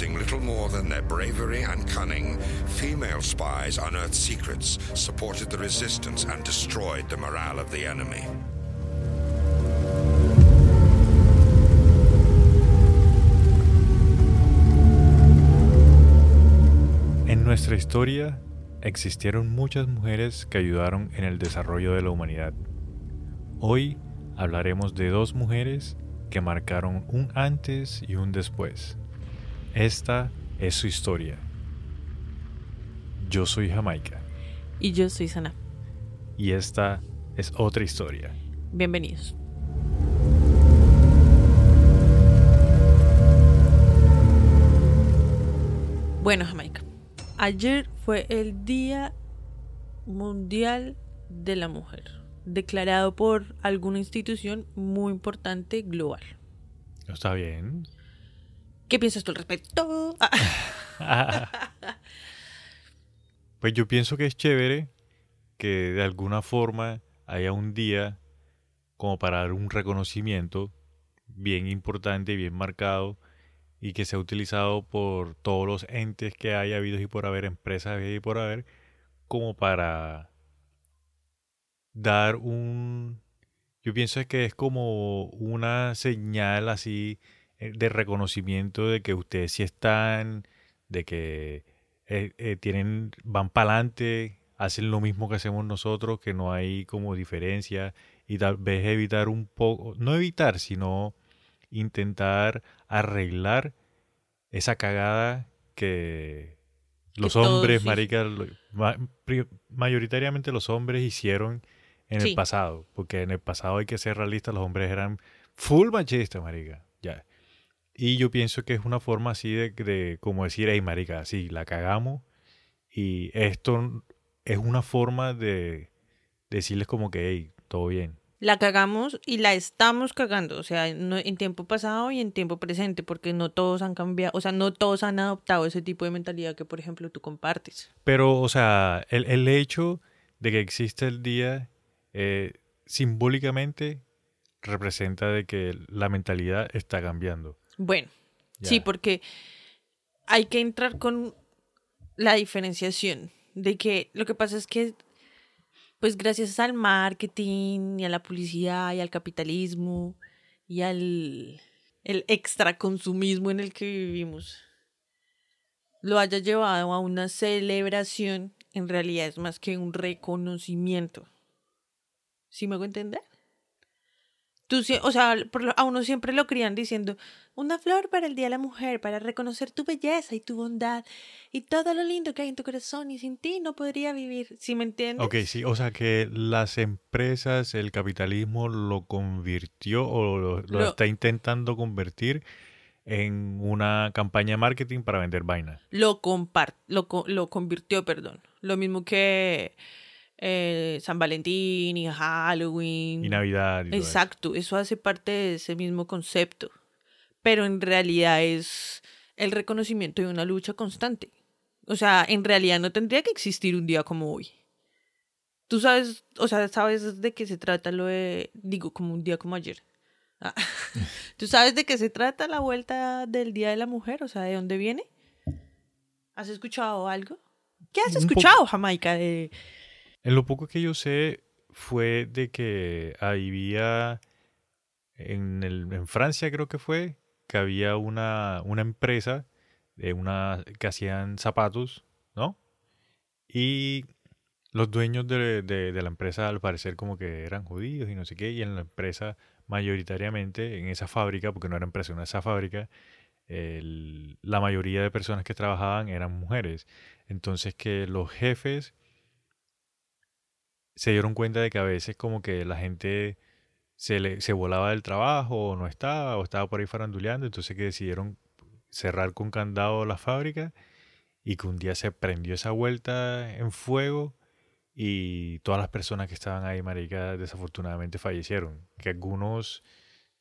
using little more than their bravery and cunning, female spies unearthed secrets, supported the resistance, and destroyed the morale of the enemy. En nuestra historia existieron muchas mujeres que ayudaron en el desarrollo de la humanidad. Hoy hablaremos de dos mujeres que marcaron un antes y un después. Esta es su historia. Yo soy Jamaica Y yo soy Sana. y esta es otra historia. Bienvenidos. Bueno, Jamaica. Ayer fue el Día Mundial de la Mujer, declarado por alguna institución muy importante global. ¿Está bien? ¿Qué piensas tú al respecto? Pues yo pienso que es chévere que de alguna forma haya un día como para dar un reconocimiento bien importante, bien marcado y que sea utilizado por todos los entes que haya habido y por haber, empresas y por haber, como para dar un... Yo pienso que es como una señal así de reconocimiento de que ustedes sí están, de que eh, eh, tienen, van para adelante, hacen lo mismo que hacemos nosotros, que no hay como diferencia y tal vez evitar un poco, no evitar, sino intentar arreglar esa cagada que los hombres, marica, lo- ma- pri- mayoritariamente los hombres hicieron en Sí. el pasado, porque en el pasado hay que ser realistas, los hombres eran full machistas, marica, ya. Y yo pienso que es una forma así de, de como decir, hey, marica, sí, la cagamos y esto es una forma de decirles como que, hey, todo bien. La cagamos y la estamos cagando, o sea, no- en tiempo pasado y en tiempo presente, porque no todos han cambiado, o sea, no todos han adoptado ese tipo de mentalidad que, por ejemplo, tú compartes. Pero, o sea, el, el hecho de que existe el día eh, simbólicamente representa de que la mentalidad está cambiando. Bueno, sí, porque hay que entrar con la diferenciación de que lo que pasa es que, pues gracias al marketing y a la publicidad y al capitalismo y al el extraconsumismo en el que vivimos, lo haya llevado a una celebración, en realidad es más que un reconocimiento. ¿Sí me hago entender? Tú, o sea, a uno siempre lo crían diciendo, una flor para el Día de la Mujer, para reconocer tu belleza y tu bondad y todo lo lindo que hay en tu corazón y sin ti no podría vivir. ¿Sí me entiendes? Ok, sí, o sea que las empresas, el capitalismo lo convirtió o lo, lo Lo- está intentando convertir en una campaña de marketing para vender vainas. Lo, compar lo, co- lo convirtió, perdón. Lo mismo que eh, San Valentín y Halloween. Y Navidad. y todo eso. Exacto, eso hace parte de ese mismo concepto. Pero en realidad es el reconocimiento de una lucha constante. O sea, en realidad no tendría que existir un día como hoy. Tú sabes, o sea, sabes de qué se trata lo de, digo, como un día como ayer. Ah. ¿Tú sabes de qué se trata la vuelta del Día de la Mujer? O sea, ¿de dónde viene? ¿Has escuchado algo? ¿Qué has escuchado, Jamaica? De... En lo poco que yo sé fue de que había en, el, en Francia creo que fue que había una, una empresa de una que hacían zapatos, ¿no? Y los dueños de, de- la empresa al parecer como que eran judíos y no sé qué, y en la empresa mayoritariamente, en esa fábrica, porque no era empresa, era esa fábrica, el- la mayoría de personas que trabajaban eran mujeres. Entonces que los jefes se dieron cuenta de que a veces como que la gente se, volaba del trabajo o no estaba o estaba por ahí faranduleando, entonces que decidieron cerrar con candado la fábrica y que un día se prendió esa vuelta en fuego y todas las personas que estaban ahí, marica, desafortunadamente fallecieron. Que algunos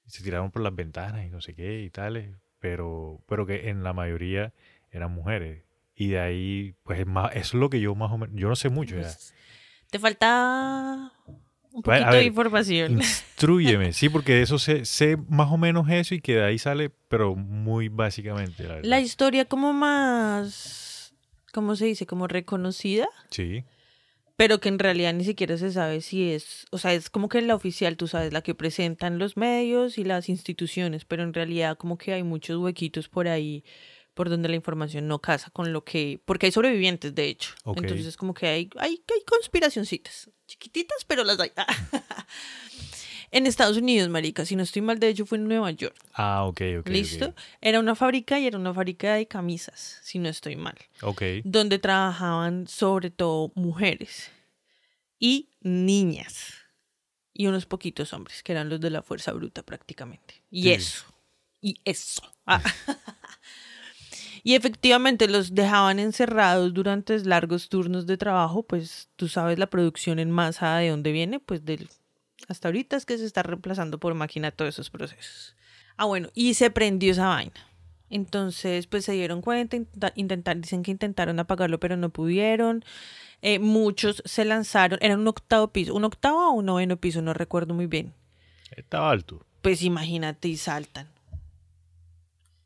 se tiraron por las ventanas y no sé qué y tales, pero, pero que en la mayoría eran mujeres. Y de ahí, pues es más, es lo que yo más o menos, yo no sé mucho ya. Te falta Un poquito de información. Instrúyeme, sí, porque de eso sé, sé más o menos eso y que de ahí sale, pero muy básicamente, la. La historia como más, ¿cómo se dice? Como reconocida, Sí, pero que en realidad ni siquiera se sabe si es, o sea, es como que la oficial, tú sabes, la que presentan los medios y las instituciones, pero en realidad como que hay muchos huequitos por ahí por donde la información no casa con lo que, porque hay sobrevivientes, de hecho. Ok. Entonces es como que hay, hay, hay conspiracioncitas, chiquititas, pero las hay. en Estados Unidos, marica, si no estoy mal, de hecho fue en Nueva York. Ah, ok, ok. ¿Listo? Era una fábrica y era una fábrica de camisas, si no estoy mal, Ok, donde trabajaban sobre todo mujeres y niñas y unos poquitos hombres, que eran los de la fuerza bruta prácticamente. Y Sí. eso, y eso. Ah. y efectivamente los dejaban encerrados durante largos turnos de trabajo, pues tú sabes la producción en masa de dónde viene, pues del hasta ahorita es que se está reemplazando por máquina todos esos procesos. Ah, bueno, y se prendió esa vaina. Entonces, pues se dieron cuenta, intentar, dicen que intentaron apagarlo, pero no pudieron. Eh, muchos se lanzaron, era un octavo piso, un octavo o un noveno piso, no recuerdo muy bien. estaba alto. Pues imagínate y saltan.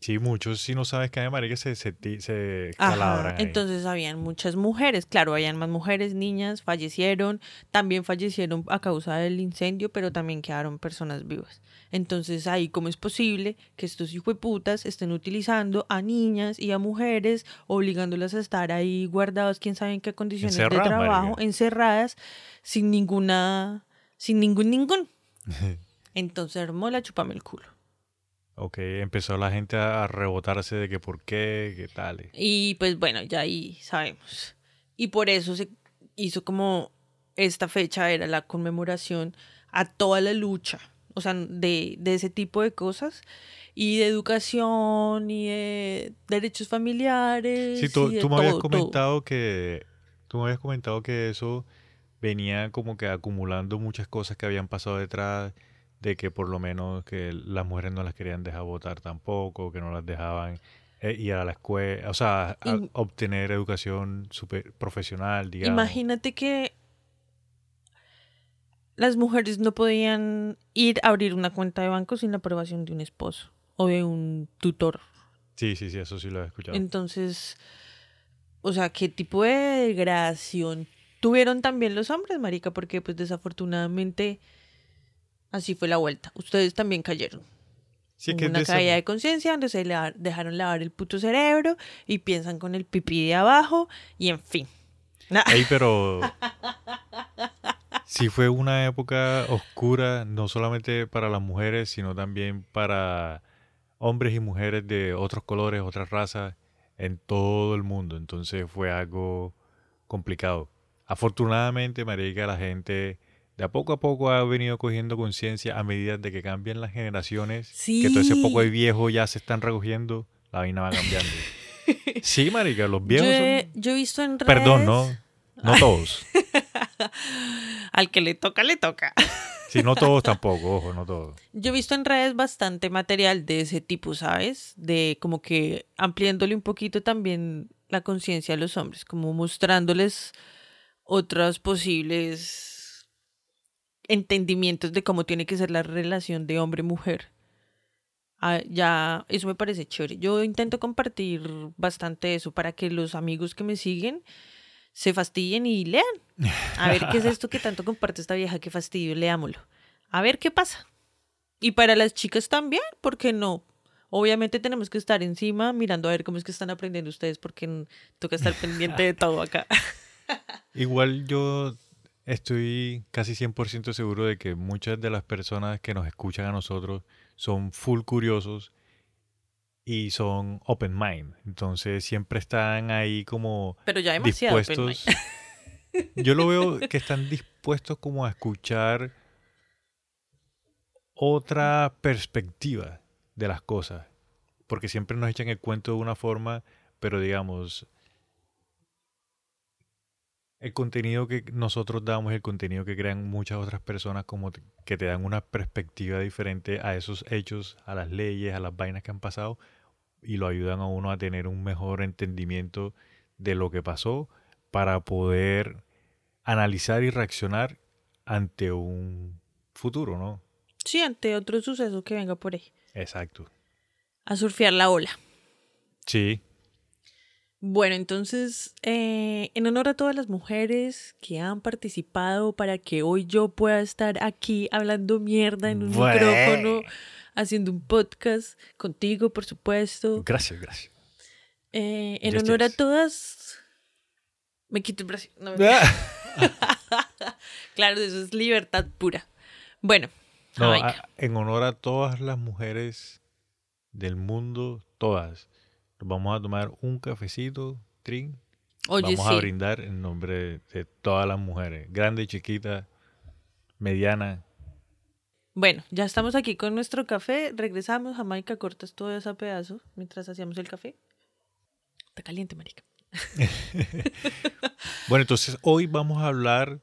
Sí, muchos, si no sabes qué marica, se, se, se calabran entonces habían muchas mujeres, claro, habían más mujeres, niñas, fallecieron, también fallecieron a causa del incendio, pero también quedaron personas vivas. Entonces ahí, ¿cómo es posible que estos hijueputas estén utilizando a niñas y a mujeres, obligándolas a estar ahí guardadas, quién sabe en qué condiciones de trabajo, marica. encerradas, sin ninguna, sin ningún ningún? Entonces armó la chupame el culo. Ok, empezó la gente a rebotarse de que por qué, qué tal. Y pues bueno, ya ahí sabemos. Y por eso se hizo como esta fecha era la conmemoración a toda la lucha, o sea, de, de ese tipo de cosas, y de educación, y de derechos familiares. Sí, tú, y de tú me habías todo, todo. comentado que tú me habías comentado que eso venía como que acumulando muchas cosas que habían pasado detrás de que por lo menos que las mujeres no las querían dejar votar tampoco, que no las dejaban eh, ir a la escuela, o sea, a- obtener educación super profesional, digamos. Imagínate que las mujeres no podían ir a abrir una cuenta de banco sin la aprobación de un esposo o de un tutor. Sí, sí, sí, eso sí lo he escuchado. Entonces, o sea, ¿qué tipo de degradación tuvieron también los hombres, marica? Porque pues desafortunadamente así fue la vuelta. Ustedes también cayeron. Sí, es que una de esa- caída de conciencia donde se le dejaron lavar el puto cerebro y piensan con el pipí de abajo y en fin. Ey, pero sí fue una época oscura, no solamente para las mujeres, sino también para hombres y mujeres de otros colores, otras razas, en todo el mundo. Entonces fue algo complicado. Afortunadamente, marica, la gente de a poco a poco ha venido cogiendo conciencia a medida de que cambian las generaciones, que todo ese poco de Sí. viejos ya se están recogiendo, la vaina va cambiando. Sí, marica, los viejos Yo son- he, yo he visto en redes... Perdón, no, no todos. Al que le toca, le toca. Sí, no todos tampoco, ojo, no todos. Yo he visto en redes bastante material de ese tipo, ¿sabes? De como que ampliándole un poquito también la conciencia a los hombres, como mostrándoles otros posibles entendimientos de cómo tiene que ser la relación de hombre-mujer. Ah, ya, eso me parece chévere. Yo intento compartir bastante eso para que los amigos que me siguen se fastidien y lean. A ver qué es esto que tanto comparte esta vieja, qué fastidio, leámoslo. A ver qué pasa. Y para las chicas también, ¿por qué no? Obviamente tenemos que estar encima mirando a ver cómo es que están aprendiendo ustedes porque toca estar pendiente de todo acá. Igual yo estoy casi 100% seguro de que muchas de las personas que nos escuchan a nosotros son full curiosos y son open mind. Entonces siempre están ahí como Pero ya demasiado. open mind. dispuestos. Yo lo veo que están dispuestos como a escuchar otra perspectiva de las cosas. Porque siempre nos echan el cuento de una forma, pero digamos, el contenido que nosotros damos, el contenido que crean muchas otras personas, como que te dan una perspectiva diferente a esos hechos, a las leyes, a las vainas que han pasado, y lo ayudan a uno a tener un mejor entendimiento de lo que pasó para poder analizar y reaccionar ante un futuro, ¿no? Sí, ante otro suceso que venga por ahí. Exacto. A surfear la ola. Sí, Bueno, entonces, eh, en honor a todas las mujeres que han participado para que hoy yo pueda estar aquí hablando mierda en un micrófono, haciendo un podcast contigo, por supuesto. gracias, gracias. Eh, en Yes, honor a todas, me quito el brazo. No, claro, eso es libertad pura. Bueno, No, Jamaica. a- en honor a todas las mujeres del mundo, todas, vamos a tomar un cafecito, Trin. oye, vamos a brindar en nombre de, todas las mujeres, grande, chiquita, mediana. Bueno, ya estamos aquí con nuestro café. Regresamos. Jamaica, cortas todo ese pedazo mientras hacíamos el café. Está caliente, marica. Bueno, entonces hoy vamos a hablar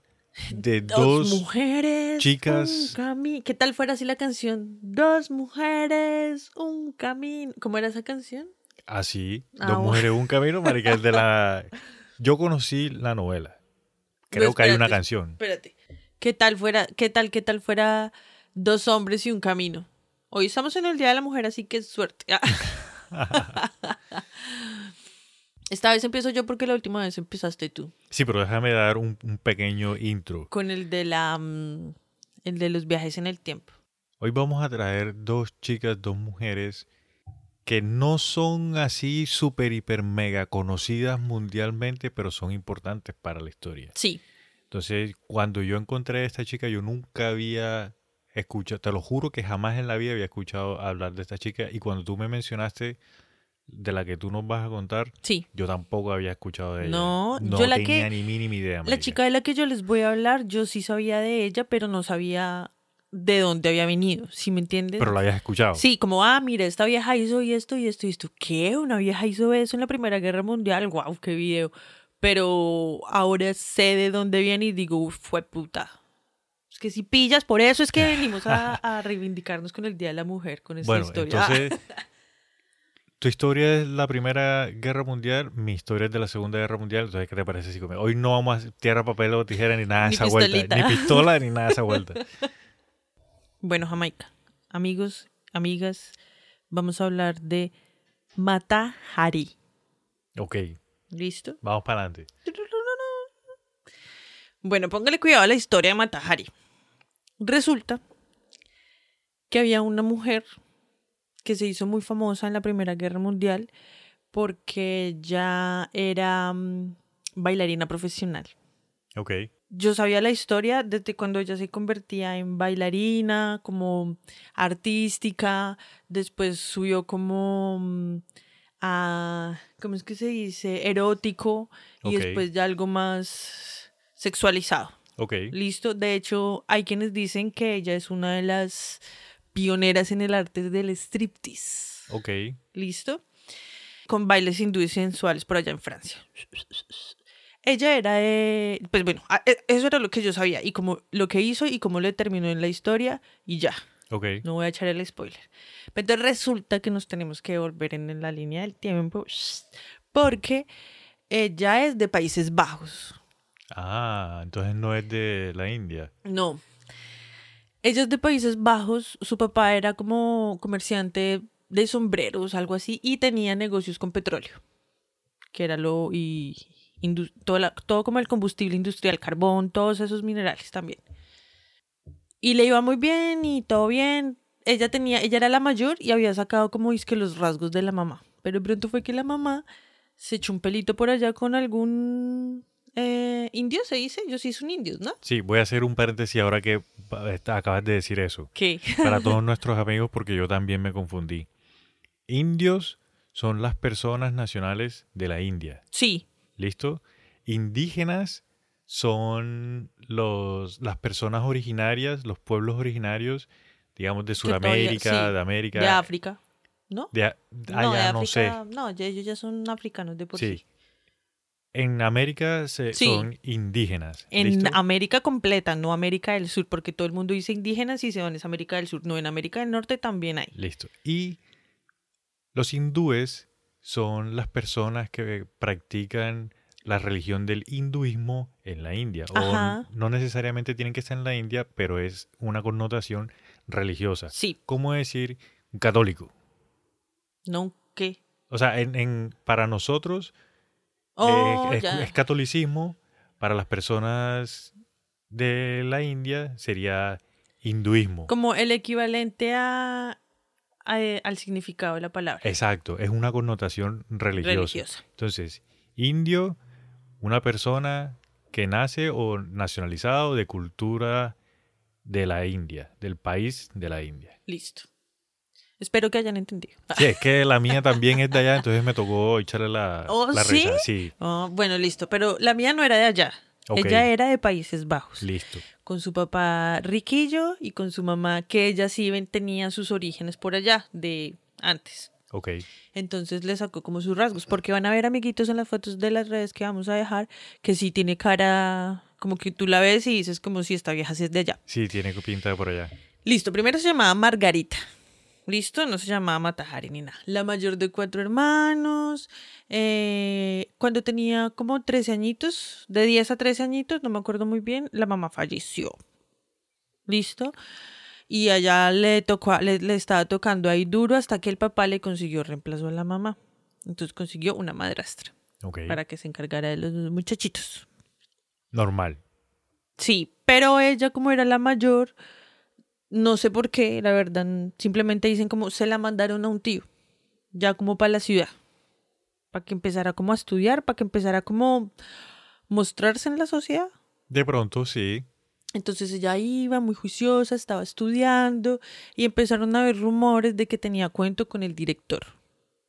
de Dos, dos, mujeres. chicas. Un camino. ¿Qué tal fuera así la canción? Dos mujeres, un camino. ¿Cómo era esa canción? Así, Ah, dos bueno. mujeres, un camino, marica, de la... Yo conocí la novela. Creo Pues que hay una canción. Espérate. ¿Qué tal fuera, qué tal, qué tal fuera dos hombres y un camino? Hoy estamos en el Día de la Mujer, así que suerte. Esta vez empiezo yo porque la última vez empezaste tú. Sí, pero déjame dar un, un pequeño intro. Con el de la mm, el de los viajes en el tiempo. Hoy vamos a traer dos chicas, dos mujeres que no son así súper, hiper, mega conocidas mundialmente, pero son importantes para la historia. Sí. Entonces, cuando yo encontré a esta chica, yo nunca había escuchado, te lo juro que jamás en la vida había escuchado hablar de esta chica. Y cuando tú me mencionaste de la que tú nos vas a contar, Sí. yo tampoco había escuchado de ella. No, yo la tenía que- ni mínima idea. La chica de la que yo les voy a hablar, yo sí sabía de ella, pero no sabía de dónde había venido, ¿sí me entiendes? Pero la habías escuchado. Sí, como, ah, mira, esta vieja hizo y esto y esto y esto. ¿Qué? ¿Una vieja hizo eso en la Primera Guerra Mundial? ¡Wow! ¡Qué video! Pero ahora sé de dónde viene y digo, "Uf, fue puta. Es que si pillas, por eso es que venimos a, a reivindicarnos con el Día de la Mujer, con esta Bueno, historia. Entonces, tu historia es la Primera Guerra Mundial, mi historia es de la Segunda Guerra Mundial. Entonces, ¿qué te parece si come? Hoy no vamos a tierra, papel o tijera ni nada de esa vuelta. pistolita. Ni pistola ni nada de esa vuelta. Bueno, Jamaica, amigos, amigas, vamos a hablar de Mata Hari. Ok, ¿Listo? vamos para adelante. Bueno, póngale cuidado a la historia de Mata Hari. Resulta que había una mujer que se hizo muy famosa en la Primera Guerra Mundial porque ya era mm, bailarina profesional. Ok, Yo sabía la historia desde cuando ella se convertía en bailarina, como artística, después subió como mm, a, ¿cómo es que se dice? Erótico y después ya algo más sexualizado. ok. Listo. De hecho, hay quienes dicen que ella es una de las pioneras en el arte del striptease. Ok, ¿Listo? Con bailes hindúes sensuales por allá en Francia. Ella era de... Pues bueno, e- eso era lo que yo sabía. Y como lo que hizo y cómo le terminó en la historia y ya. ok. No voy a echar el spoiler. Pero entonces resulta que nos tenemos que volver en la línea del tiempo. Porque ella es de Países Bajos. Ah, entonces no es de la India. No. Ella es de Países Bajos. Su papá era como comerciante de sombreros, algo así, y tenía negocios con petróleo, que era lo y todo, la- todo como el combustible industrial, carbón, todos esos minerales también. Y le iba muy bien y todo bien. Ella tenía, ella era la mayor y había sacado como es que los rasgos de la mamá. Pero de pronto fue que la mamá se echó un pelito por allá con algún eh, indio, se dice. Yo sí son indios, ¿no? Sí, voy a hacer un paréntesis ahora que acabas de decir eso. ¿Qué? Para todos nuestros amigos, porque yo también me confundí. Indios son las personas nacionales de la India. Sí, ¿Listo? Indígenas son los, las personas originarias, los pueblos originarios, digamos, de todavía- Sudamérica, sí, de América. de África, ¿no? de a- ah, no, de no sé. África, no, ellos ya son africanos de por sí. Sí. En América se- Sí. son indígenas. En. América completa, no América del Sur, porque todo el mundo dice indígenas y se van es América del Sur. No, en América del Norte también hay. Listo. Y los hindúes son las personas que practican la religión del hinduismo en la India. O no necesariamente tienen que estar en la India, pero es una connotación religiosa. Sí, ¿Cómo decir un católico? no, ¿qué? O sea, en, en- para nosotros Oh, eh, es catolicismo, para las personas de la India sería hinduismo. Como el equivalente a, a- al significado de la palabra. Exacto, es una connotación religiosa. Religiosa. Entonces, indio, una persona que nace o nacionalizado de cultura de la India, del país de la India. Listo. Espero que hayan entendido. Sí, es que la mía también es de allá, entonces me tocó echarle la, ¿Oh, la sí? risa. Sí, Oh, bueno, listo. Pero la mía no era de allá. Ella era de Países Bajos. listo. Con su papá riquillo y con su mamá, que ella sí tenía sus orígenes por allá, de antes. Ok. Entonces le sacó como sus rasgos. Porque van a ver, amiguitos, en las fotos de las redes que vamos a dejar, que sí tiene cara, como que tú la ves y dices como si esta vieja sí es de allá. Sí, tiene pinta de por allá. Listo, primero se llamaba Margarita. Listo, no se llamaba Matajari ni nada. La mayor de cuatro hermanos. eh, cuando tenía como 13 añitos, de 10 a 13 añitos, no me acuerdo muy bien, la mamá falleció. Listo. Y allá le tocó, le, le estaba tocando ahí duro hasta que el papá le consiguió reemplazo a la mamá. Entonces consiguió una madrastra para que se encargara de los muchachitos. Normal. Sí, pero ella como era la mayor, no sé por qué, la verdad, simplemente dicen como se la mandaron a un tío, ya como para la ciudad, para que empezara como a estudiar, para que empezara como mostrarse en la sociedad. De pronto, sí. Entonces ella iba muy juiciosa, estaba estudiando y empezaron a haber rumores de que tenía cuento con el director.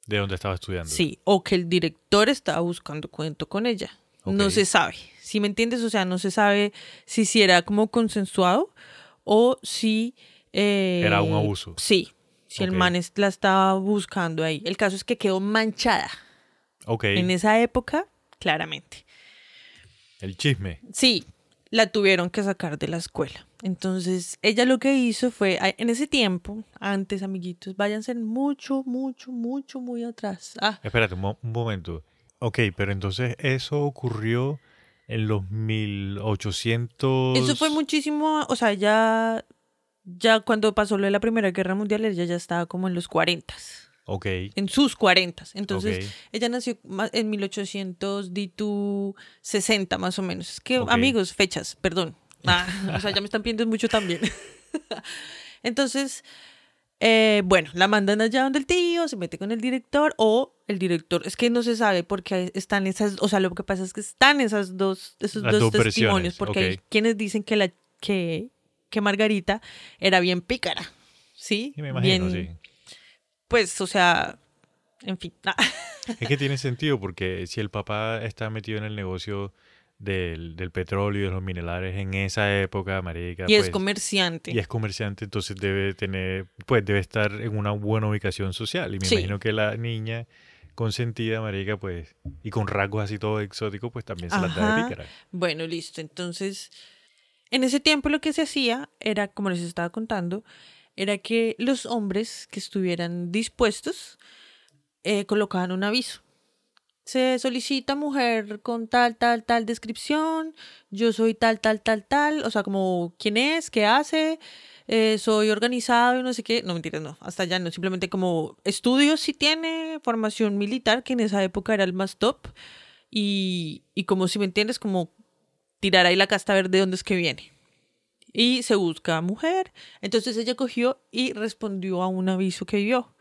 De donde estaba estudiando. Sí, o que el director estaba buscando cuento con ella. No se sabe. Si me entiendes? O sea, no se sabe si, si era como consensuado o si... eh, Era un abuso. Sí, si el man la estaba buscando ahí. El caso es que quedó manchada Ok. en esa época, claramente. El chisme. Sí, la tuvieron que sacar de la escuela. Entonces, ella lo que hizo fue, en ese tiempo, antes, amiguitos, váyanse mucho, mucho, mucho, muy atrás. Ah, Espérate un, mo- un momento. Ok, pero entonces eso ocurrió en los 1800. Eso fue muchísimo, o sea, ya, ya cuando pasó lo de la Primera Guerra Mundial, ella ya estaba como en los 40, Ok. en sus 40. Entonces, ella nació en 1860 más o menos. Es que, amigos, fechas, perdón. Ah, o sea, ya me están pidiendo mucho también. Entonces, eh, bueno, la mandan allá donde el tío, se mete con el director o el director, es que no se sabe porque están esas, o sea, lo que pasa es que están esas dos, esos Las dos, testimonios, porque hay quienes dicen que la que, que Margarita era bien pícara, ¿sí? Sí, me imagino, Bien, sí. Pues, o sea, en fin. Es que tiene sentido porque si el papá está metido en el negocio del, del petróleo y de los minerales en esa época, marica, y es pues, comerciante. y es comerciante, entonces debe tener, pues debe estar en una buena ubicación social. Y me Sí. imagino que la niña consentida, marica, pues, y con rasgos así todo exóticos, pues también se las da de pícara. Bueno, listo. Entonces, en ese tiempo lo que se hacía era, como les estaba contando, era que los hombres que estuvieran dispuestos eh, colocaban un aviso. Se solicita mujer con tal, tal, tal descripción, yo soy tal, tal, tal, tal, o sea, como quién es, qué hace, eh, soy organizado y no sé qué, no mentiras, no, hasta allá no, simplemente como estudios si tiene, formación militar, que en esa época era el más top, y, y como si me entiendes, como tirar ahí la casta a ver de dónde es que viene. Y se busca mujer. Entonces ella cogió y respondió a un aviso que vio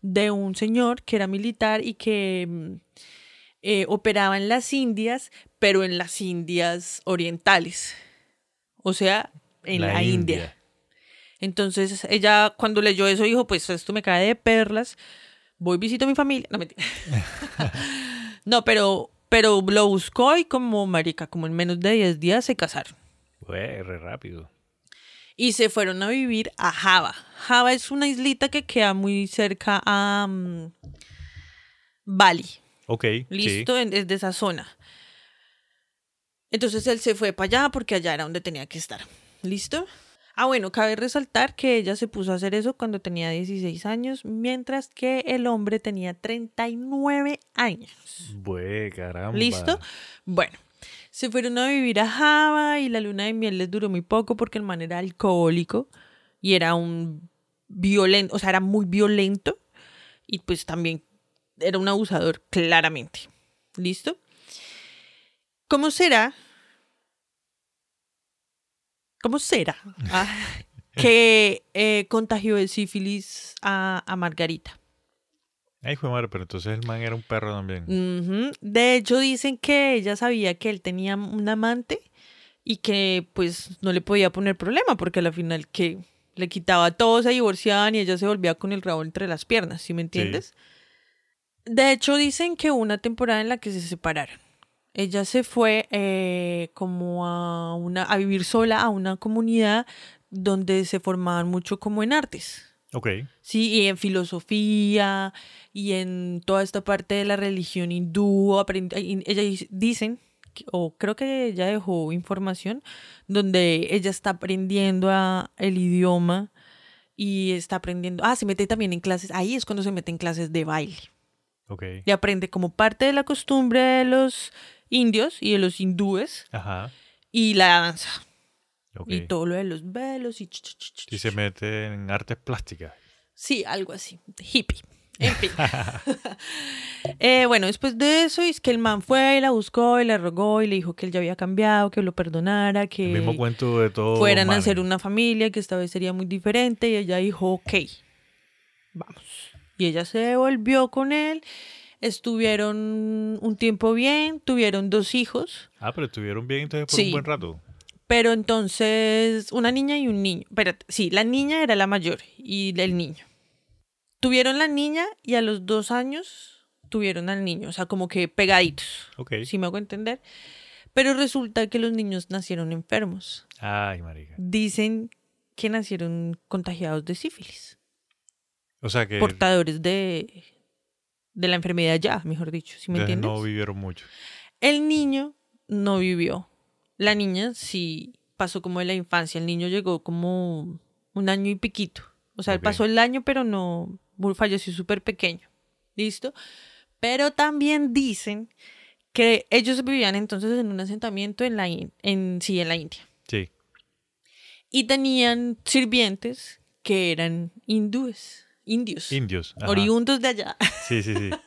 de un señor que era militar y que mm, eh, operaba en las Indias, pero en las Indias orientales. O sea, en la, India. Entonces ella cuando leyó eso dijo, pues esto me cae de perlas, voy visito a mi familia. No, mentira. no, pero, pero lo buscó y como marica, como en menos de 10 días se casaron. Güey, re rápido. Y se fueron a vivir a Java. Java es una islita que queda muy cerca a mm, Bali. Ok, Listo, en- es de esa zona. Entonces él se fue para allá porque allá era donde tenía que estar. ¿Listo? Ah, bueno, cabe resaltar que ella se puso a hacer eso cuando tenía 16 años, mientras que el hombre tenía 39 años. Bue, caramba. ¿Listo? Bueno, se fueron a vivir a Java y la luna de miel les duró muy poco porque el man era alcohólico y era un violento, o sea, era muy violento y pues también era un abusador, claramente. ¿Listo? ¿Cómo será? ¿Cómo será? Ah, que eh, contagió el sífilis a, a Margarita. Ay, fue madre, pero entonces el man era un perro también. De hecho, dicen que ella sabía que él tenía un amante y que pues no le podía poner problema porque al final que le quitaba todo, se divorciaban y ella se volvía con el rabo entre las piernas, ¿sí me entiendes? De hecho, dicen que hubo una temporada en la que se separaron. Ella se fue eh, como a, una, a vivir sola a una comunidad donde se formaban mucho como en artes. Ok. Sí, y en filosofía y en toda esta parte de la religión hindú. Ella dice- dicen, o creo que ella dejó información, donde ella está aprendiendo a- el idioma y está aprendiendo. Ah, se mete también en clases. Ahí es cuando se mete en clases de baile. Ok. Y aprende como parte de la costumbre de los indios y de los hindúes Ajá. y la danza. Ok. Y todo lo de los velos y... Y se mete en artes plásticas. Sí, algo así, hippie. En fin. Eh, bueno, después de eso, es que el man fue y la buscó y le rogó y le dijo que él ya había cambiado, que lo perdonara, que El mismo cuento de todo. fueran a hacer una familia, que esta vez sería muy diferente. Y ella dijo, ok, vamos. Y ella se devolvió con él. Estuvieron un tiempo bien, tuvieron dos hijos, Ah, pero estuvieron bien entonces por Sí. un buen rato. pero entonces una niña y un niño. Espérate, sí, la niña era la mayor y el niño. Tuvieron la niña y a los dos años tuvieron al niño, o sea, como que pegaditos, Ok. si me hago entender. Pero resulta que los niños nacieron enfermos. Ay, marica. Dicen que nacieron contagiados de sífilis, O sea que portadores de, de la enfermedad ya, mejor dicho, si me entonces entiendes? no vivieron mucho. El niño no vivió. La niña sí pasó como de la infancia. El niño llegó como un año y piquito. O sea, él pasó el año, pero no falleció súper pequeño. ¿Listo? Pero también dicen que ellos vivían entonces en un asentamiento en la, in- en, sí, en la India. Sí. Y tenían sirvientes que eran hindúes, indios, Indios. ajá. oriundos de allá. Sí, sí, sí.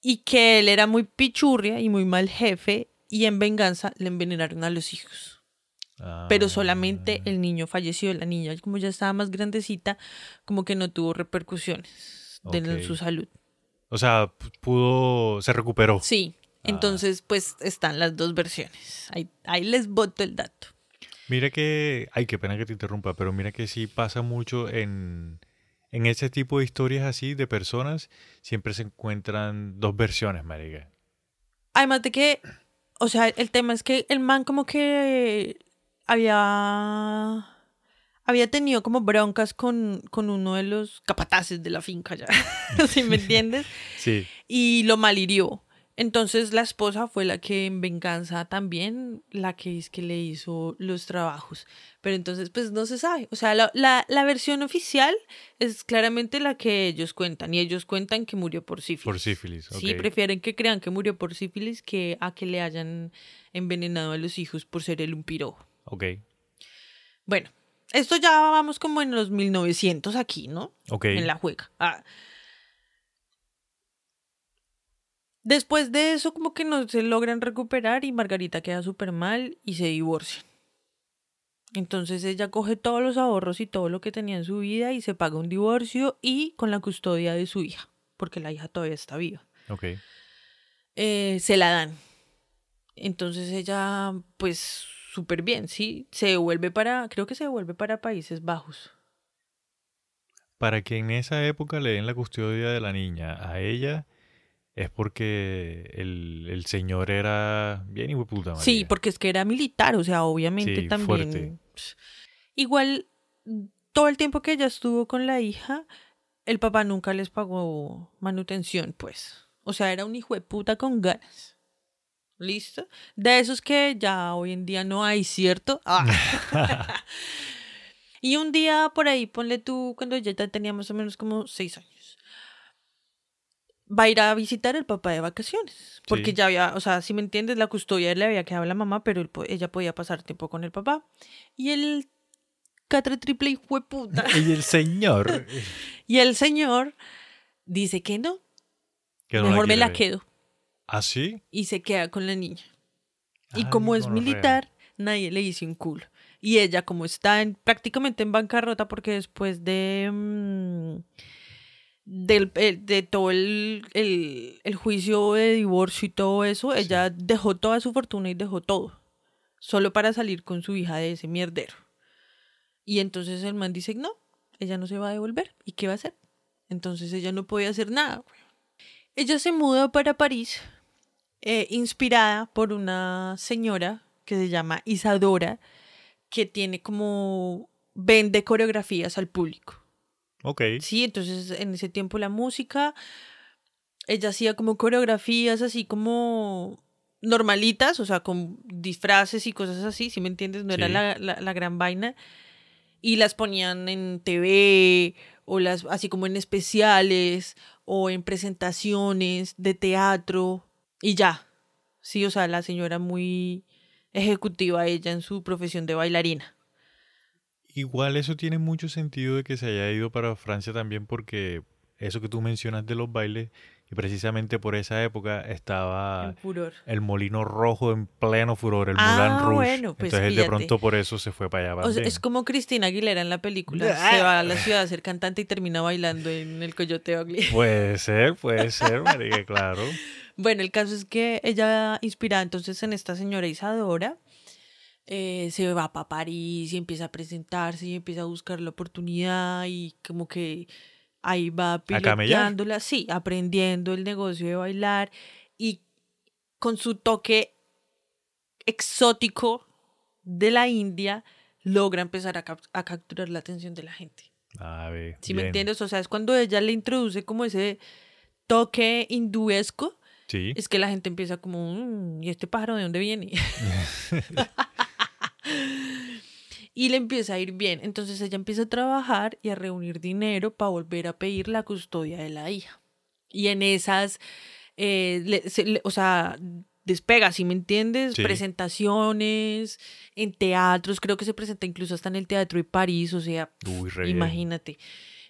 y que él era muy pichurria y muy mal jefe y en venganza le envenenaron a los hijos. Pero Ah, solamente el niño falleció, la niña como ya estaba más grandecita, como que no tuvo repercusiones de en Ok. su salud. O sea, pudo. Se recuperó. Sí, Ah. entonces pues están las dos versiones. Ahí, ahí les boto el dato. Mira que. Ay, qué pena que te interrumpa, pero mira que sí pasa mucho en. En ese tipo de historias así de personas, siempre se encuentran dos versiones, marica. Además de que, o sea, el tema es que el man como que había había tenido como broncas con, con uno de los capataces de la finca ya, ¿sí me entiendes? Sí. Y lo malhirió. Entonces la esposa fue la que en venganza también, la que es que le hizo los trabajos. Pero entonces pues no se sabe. O sea, la, la, la versión oficial es claramente la que ellos cuentan. Y ellos cuentan que murió por sífilis. Por sífilis. Sí, ok. prefieren que crean que murió por sífilis que a que le hayan envenenado a los hijos por ser él un piro. Ok. Bueno, esto ya vamos como en los 1900 aquí, ¿no? Ok. En la juega. Ah. Después de eso, como que no se logran recuperar y Margarita queda súper mal y se divorcian. Entonces ella coge todos los ahorros y todo lo que tenía en su vida y se paga un divorcio y con la custodia de su hija, porque la hija todavía está viva. Ok. eh, se la dan. Entonces ella, pues, súper bien, ¿sí? Se devuelve para, creo que se devuelve para Países Bajos. Para que en esa época le den la custodia de la niña a ella, es porque el, el señor era bien hijo de puta, Sí, porque es que era militar, o sea, obviamente Sí, también. fuerte. Igual, todo el tiempo que ella estuvo con la hija, el papá nunca les pagó manutención, pues. O sea, era un hijo de puta con ganas. ¿Listo? De esos que ya hoy en día no hay, ¿cierto? Ah. y un día por ahí, ponle tú, cuando ya tenía más o menos como seis años, va a ir a visitar el papá de vacaciones. Porque Sí. ya había, o sea, si me entiendes, la custodia le había quedado a la mamá, pero él ella podía pasar tiempo con el papá. Y el catre triple de puta. Y el señor. y el señor dice que no, que no mejor me la quedo. ¿Ah, sí? Y se queda con la niña. Y como es militar, nadie le dice un culo. Y ella, como está en, prácticamente en bancarrota, porque después de. mm, del, el- de todo el, el, el juicio de divorcio y todo eso, ella dejó toda su fortuna y dejó todo. Solo para salir con su hija de ese mierdero. Y entonces el man dice: No, ella no se va a devolver. ¿Y qué va a hacer? Entonces ella no podía hacer nada. Ella se muda para París eh, inspirada por una señora que se llama Isadora, que tiene como vende coreografías al público. Ok. Sí, entonces en ese tiempo la música, ella hacía como coreografías así como normalitas, o sea, con disfraces y cosas así, si me entiendes, no era Sí. la, la- la gran vaina. Y las ponían en TV o las así como en especiales o en presentaciones de teatro y ya. Sí, o sea, la señora muy ejecutiva ella en su profesión de bailarina. Igual eso tiene mucho sentido de que se haya ido para Francia también porque eso que tú mencionas de los bailes, y precisamente por esa época estaba furor. el Molino Rojo en pleno furor, el Ah, Moulin Rouge. bueno, pues Entonces de pronto por eso se fue para allá. O sea, es como Cristina Aguilera en la película. Se va a la ciudad a ser cantante y termina bailando en el Coyote Ugly. Puede ser, puede ser, marica, claro. Bueno, el caso es que ella, inspirada entonces en esta señora Isadora, eh, se va para París y empieza a presentarse y empieza a buscar la oportunidad y como que ahí va piloteándola, sí, aprendiendo el negocio de bailar y con su toque exótico de la India logra empezar a, cap- a capturar la atención de la gente. A ver, ¿Sí me entiendes? O sea, es cuando ella le introduce como ese toque hinduesco Sí. es que la gente empieza como, "Mm, ¿y este pájaro de dónde viene? y le empieza a ir bien. Entonces ella empieza a trabajar y a reunir dinero para volver a pedir la custodia de la hija. Y en esas, eh, le- se- le- o sea, despega, ¿sí me entiendes? Sí. Presentaciones en teatros, creo que se presenta incluso hasta en el Teatro de París, o sea, Uy, re bien. Imagínate.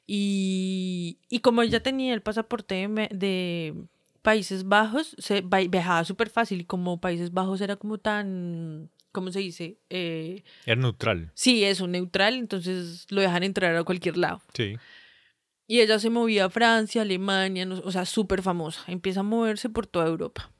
Y, y como ella tenía el pasaporte de, Países Bajos, se viajaba súper fácil. Y como Países Bajos era como tan, ¿cómo se dice? Eh, Es neutral. sí, es un neutral, entonces lo dejan entrar a cualquier lado. Sí. Y ella se movía a Francia, Alemania, no- o sea, súper famosa. Empieza a moverse por toda Europa.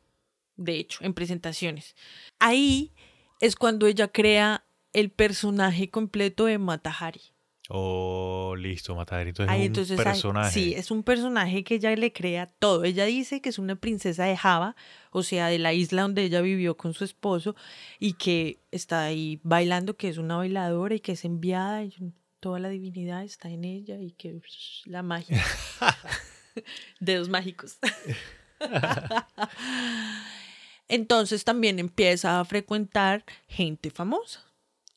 De hecho, en presentaciones. Ahí es cuando ella crea el personaje completo de Matahari. Oh, listo, Ahí, es un entonces, ahí- personaje. sí, es un personaje que ella le crea todo. Ella dice que es una princesa de Java, o sea, de la isla donde ella vivió con su esposo y que está ahí bailando, que es una bailadora y que es enviada y toda la divinidad está en ella y que la magia. Dedos mágicos. Entonces también empieza a frecuentar gente famosa.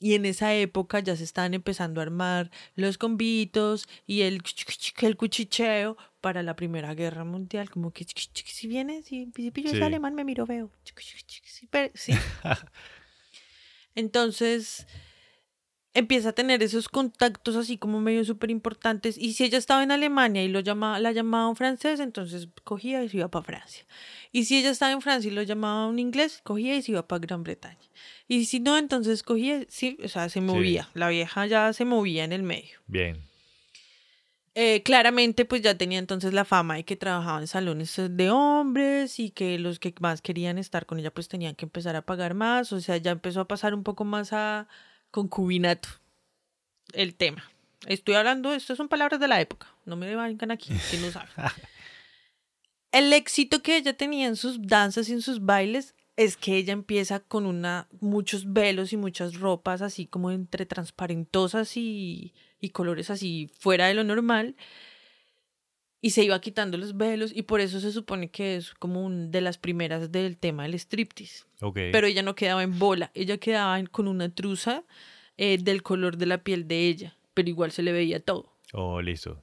Y en esa época ya se están empezando a armar los convitos y el, el cuchicheo para la Primera Guerra Mundial. Como que si viene, si, si pillo Sí. alemán, me miro veo. Sí. Entonces empieza a tener esos contactos así como medio súper importantes. Y si ella estaba en Alemania y lo llama, la llamaban francés, entonces cogía y se iba para Francia. Y si ella estaba en Francia y lo llamaban inglés, cogía y se iba para Gran Bretaña. Y si no, entonces cogía, sí, o sea, se movía. La vieja ya se movía en el medio. Bien. Eh, claramente, pues ya tenía entonces la fama de que trabajaba en salones eh, de hombres y que los que más querían estar con ella, pues tenían que empezar a pagar más. O sea, ya empezó a pasar un poco más a concubinato el tema. Estoy hablando, estas son palabras de la época. No me vengan aquí, si no saben. El éxito que ella tenía en sus danzas y en sus bailes es que ella empieza con una muchos velos y muchas ropas así como entre transparentosas y, y colores así fuera de lo normal y se iba quitando los velos y por eso se supone que es como un de las primeras del tema del striptease. Pero ella no quedaba en bola, ella quedaba en- con una truza eh, del color de la piel de ella, pero igual se le veía todo. Oh, listo.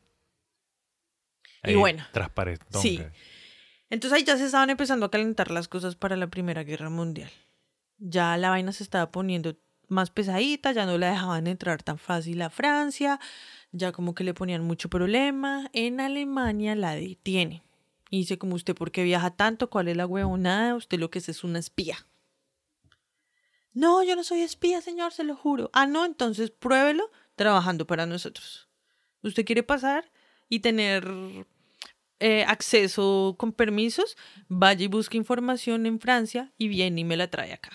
Y bueno. Transparente. Sí. Entonces ahí ya se estaban empezando a calentar las cosas para la Primera Guerra Mundial. Ya la vaina se estaba poniendo más pesadita, ya no la dejaban entrar tan fácil a Francia, ya como que le ponían mucho problema. En Alemania la detiene. Y dice como usted, ¿por qué viaja tanto? ¿Cuál es la huevonada? Usted lo que es es una espía. No, yo no soy espía, señor, se lo juro. Ah, no, entonces pruébelo trabajando para nosotros. ¿Usted quiere pasar y tener eh, acceso con permisos? Vaya y busque información en Francia y viene y me la trae acá.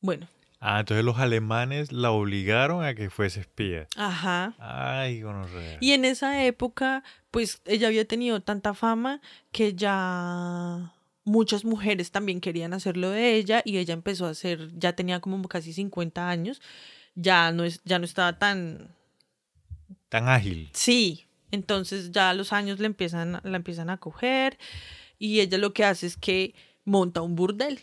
Bueno, Ah, entonces los alemanes la obligaron a que fuese espía. ajá. Ay, gonorrea. Y en esa época, pues ella había tenido tanta fama que ya muchas mujeres también querían hacerlo de ella y ella empezó a hacer, ya tenía como casi 50 años, ya no, es, ya no estaba tan... Tan ágil. Sí, entonces ya los años le empiezan, la empiezan a coger y ella lo que hace es que monta un burdel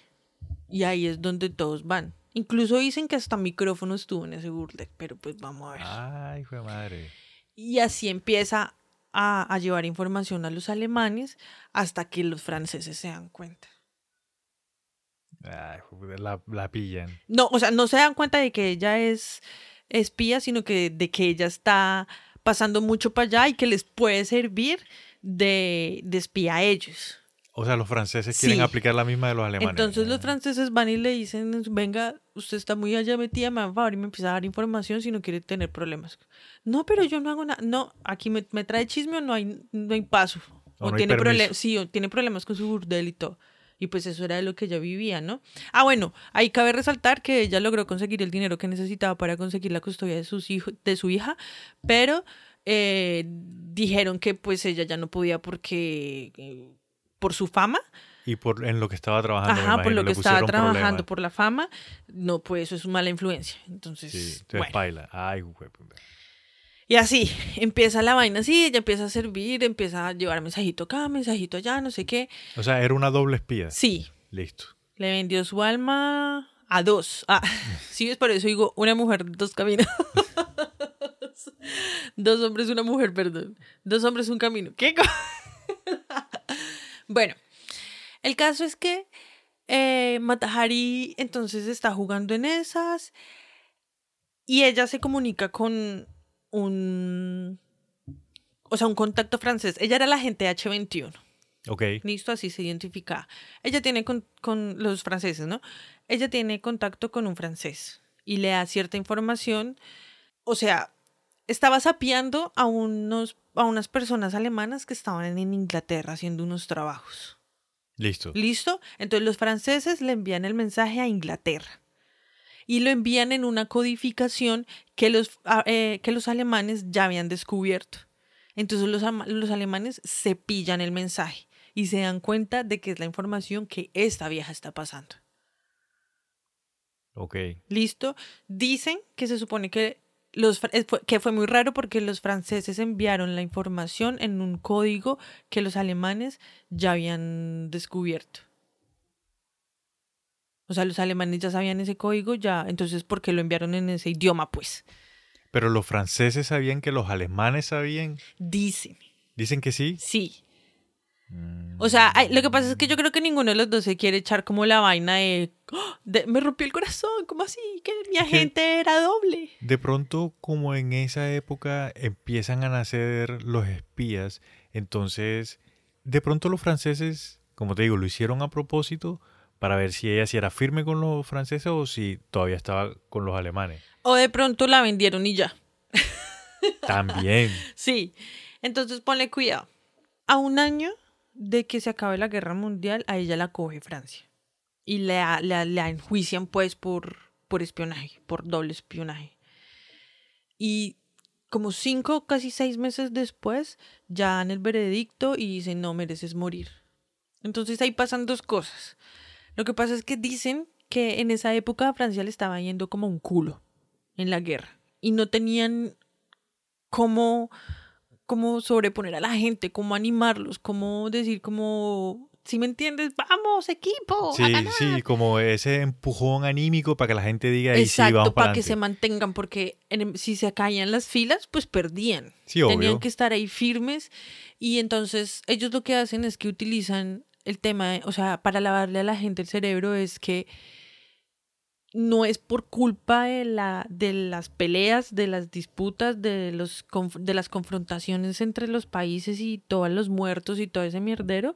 y ahí es donde todos van. Incluso dicen que hasta micrófono estuvo en ese burdel, pero pues vamos a ver. Ay, fue madre. Y así empieza a, a llevar información a los alemanes hasta que los franceses se dan cuenta. Ay, la, la pillan. No, o sea, no se dan cuenta de que ella es espía, sino que de que ella está pasando mucho para allá y que les puede servir de, de espía a ellos. O sea, los franceses quieren Sí. aplicar la misma de los alemanes. Entonces los Ah. franceses van y le dicen, venga, usted está muy allá metida, me va a favor y me empieza a dar información si no quiere tener problemas. No, pero yo no hago nada. No, aquí me, me trae chisme o no hay, no hay paso. O O, no tiene problemas, sí, o tiene problemas con su burdel y todo. Y pues eso era de lo que ella vivía, ¿no? Ah, bueno, ahí cabe resaltar que ella logró conseguir el dinero que necesitaba para conseguir la custodia de, sus hijos, de su hija, pero eh, dijeron que pues ella ya no podía porque eh, por su fama Y por en lo que estaba trabajando. Ajá, por lo que estaba trabajando, problemas. por la fama, no, pues eso es mala influencia. Entonces, Sí, entonces bueno. baila. Ay, güey. Y así, empieza la vaina así, ella empieza a servir, empieza a llevar mensajito acá, mensajito allá, no sé qué. O sea, era una doble espía. Sí, Listo. le vendió su alma a dos. Ah, sí, es por eso digo, una mujer, dos caminos. dos hombres, una mujer, perdón. Dos hombres, un camino. ¿Qué? bueno, el caso es que eh, Matahari entonces está jugando en esas y ella se comunica con un, o sea, un contacto francés. Ella era la agente H21. Ok. Listo, así se identifica. Ella tiene con, con los franceses, ¿no? Ella tiene contacto con un francés y le da cierta información. O sea, estaba sapeando a, unos, a unas personas alemanas que estaban en Inglaterra haciendo unos trabajos. Listo. ¿Listo? Entonces los franceses le envían el mensaje a Inglaterra y lo envían en una codificación que los, ah, eh, que los alemanes ya habían descubierto. Entonces los, los alemanes se pillan el mensaje y se dan cuenta de que es la información que esta vieja está pasando. Ok. ¿Listo? Dicen que se supone que, los, eh, que fue muy raro porque los franceses enviaron la información en un código que los alemanes ya habían descubierto. O sea, los alemanes ya sabían ese código, ya. Entonces, ¿por qué lo enviaron en ese idioma? Pues Pero los franceses sabían que los alemanes sabían. dicen, Dicen que sí. sí. O sea, lo que pasa es que yo creo que ninguno de los dos se quiere echar como la vaina de, "Oh, de, me rompió el corazón, ¿cómo así? Que mi agente era doble. De pronto, como en esa época empiezan a nacer los espías, entonces, de pronto los franceses, como te digo, lo hicieron a propósito para ver si ella si era firme con los franceses o si todavía estaba con los alemanes. O de pronto la vendieron y ya. También. Sí. Entonces ponle cuidado. A un año de que se acabe la guerra mundial, a ella la coge Francia. Y la, la, enjuician pues por, por espionaje, por doble espionaje. Y como cinco, casi seis meses después, ya dan el veredicto y dicen, no, mereces morir. Entonces ahí pasan dos cosas. Lo que pasa es que dicen que en esa época a Francia le estaba yendo como un culo en la guerra. Y no tenían cómo cómo sobreponer a la gente, cómo animarlos, cómo decir como, si me entiendes, vamos equipo. a Sí, ganar". sí, como ese empujón anímico para que la gente diga, ahí sí, vamos para para que se mantengan, porque en- si se caían las filas, pues perdían. Sí, obvio. Tenían que estar ahí firmes y entonces ellos lo que hacen es que utilizan el tema, o sea, para lavarle a la gente el cerebro es que no es por culpa de, la, de las peleas, de las disputas, de, los, de las confrontaciones entre los países y todos los muertos y todo ese mierdero,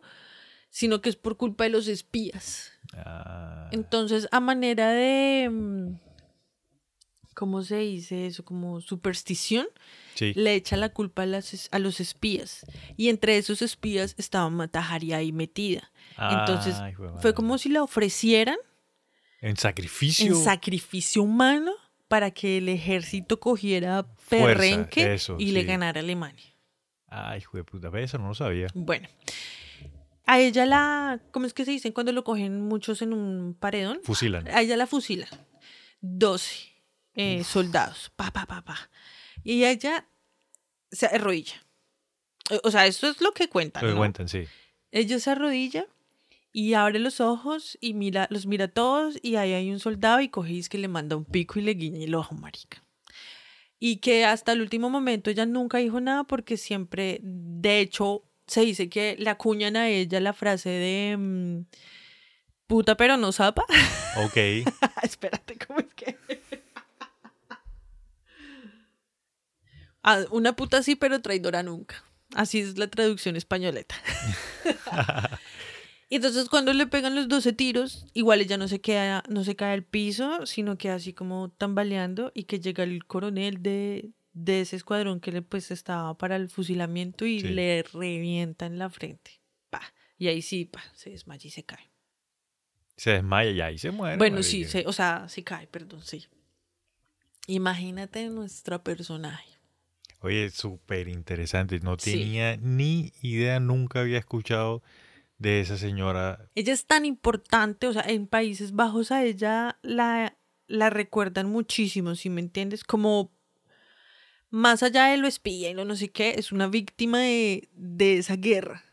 sino que es por culpa de los espías. Ah, Entonces, a manera de... mm, ¿Cómo se dice eso? Como superstición, sí. le echa la culpa a, las a los espías. Y entre esos espías estaba Mataharia ahí metida. Entonces, Fue como si la ofrecieran En sacrificio. en sacrificio humano para que el ejército cogiera Fuerza, perrenque eso, y le ganara a Alemania. Ay, hijo de puta, eso no lo sabía. Bueno. A ella la... ¿Cómo es que se dicen cuando lo cogen muchos en un paredón? Fusilan. A ella la fusila. 12 eh, soldados. Pa, pa, pa, pa. Y ella se arrodilla. O sea, esto es lo que cuentan. Lo que ¿no? cuentan, sí. Ella se arrodilla y abre los ojos y mira, los mira todos y ahí hay un soldado y es que le manda un pico y le guiña el ojo, marica. Y que hasta el último momento ella nunca dijo nada porque siempre, de hecho, se dice que le acuñan a ella la frase de mm, puta pero no zapa. Ok. Espérate, ¿cómo es que? Ah, una puta sí, pero traidora nunca. Así es la traducción españoleta. y entonces cuando le pegan los 12 tiros, igual ella no se queda, no se cae al piso, sino que así como tambaleando y que llega el coronel de, de ese escuadrón que le pues estaba para el fusilamiento y Sí. le revienta en la frente. Pa. Y ahí sí, pa, se desmaya y se cae. Se desmaya ya y se muere. Bueno, sí, se- o sea, sí cae, perdón, sí. Imagínate nuestra personaje. Oye, súper interesante. No Sí. tenía ni idea, nunca había escuchado de esa señora. Ella es tan importante, o sea, en Países Bajos a ella la, la recuerdan muchísimo, si me entiendes, como más allá de lo espía y lo no sé qué, es una víctima de, de esa guerra.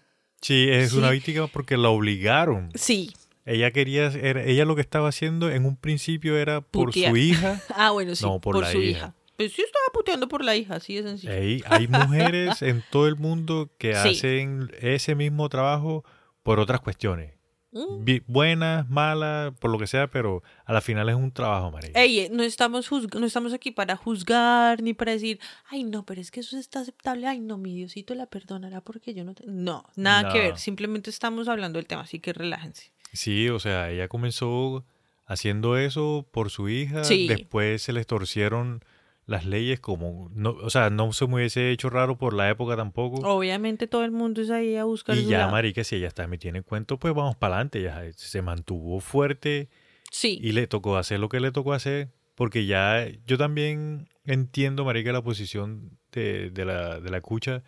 Sí, es Sí. una víctima porque la obligaron. Sí. Ella quería, era- ella lo que estaba haciendo en un principio era por Putear. su hija. Ah, bueno, sí, No, por por, la su hija. hija. Pues sí estaba puteando por la hija, así de sencillo. Ey, hay mujeres en todo el mundo que Sí. hacen ese mismo trabajo por otras cuestiones. Mm. Buenas, malas, por lo que sea, pero a la final es un trabajo, María. Ey, eh, no estamos, no estamos aquí para juzgar ni para decir, ay, no, pero es que eso está aceptable, ay, no, mi Diosito la perdonará porque yo no... te-". No, nada que No. ver, simplemente estamos hablando del tema, así que relájense. Sí, o sea, ella comenzó haciendo eso por su hija, Sí. después se les torcieron las leyes como, no, o sea, no se me hubiese hecho raro por la época tampoco. Obviamente todo el mundo es ahí a buscar y ya, lado. marica, si ella está metida en cuento, pues vamos para adelante. Ya se mantuvo fuerte Sí, y le tocó hacer lo que le tocó hacer, porque ya yo también entiendo, marica, la posición de, de la, de la cucha,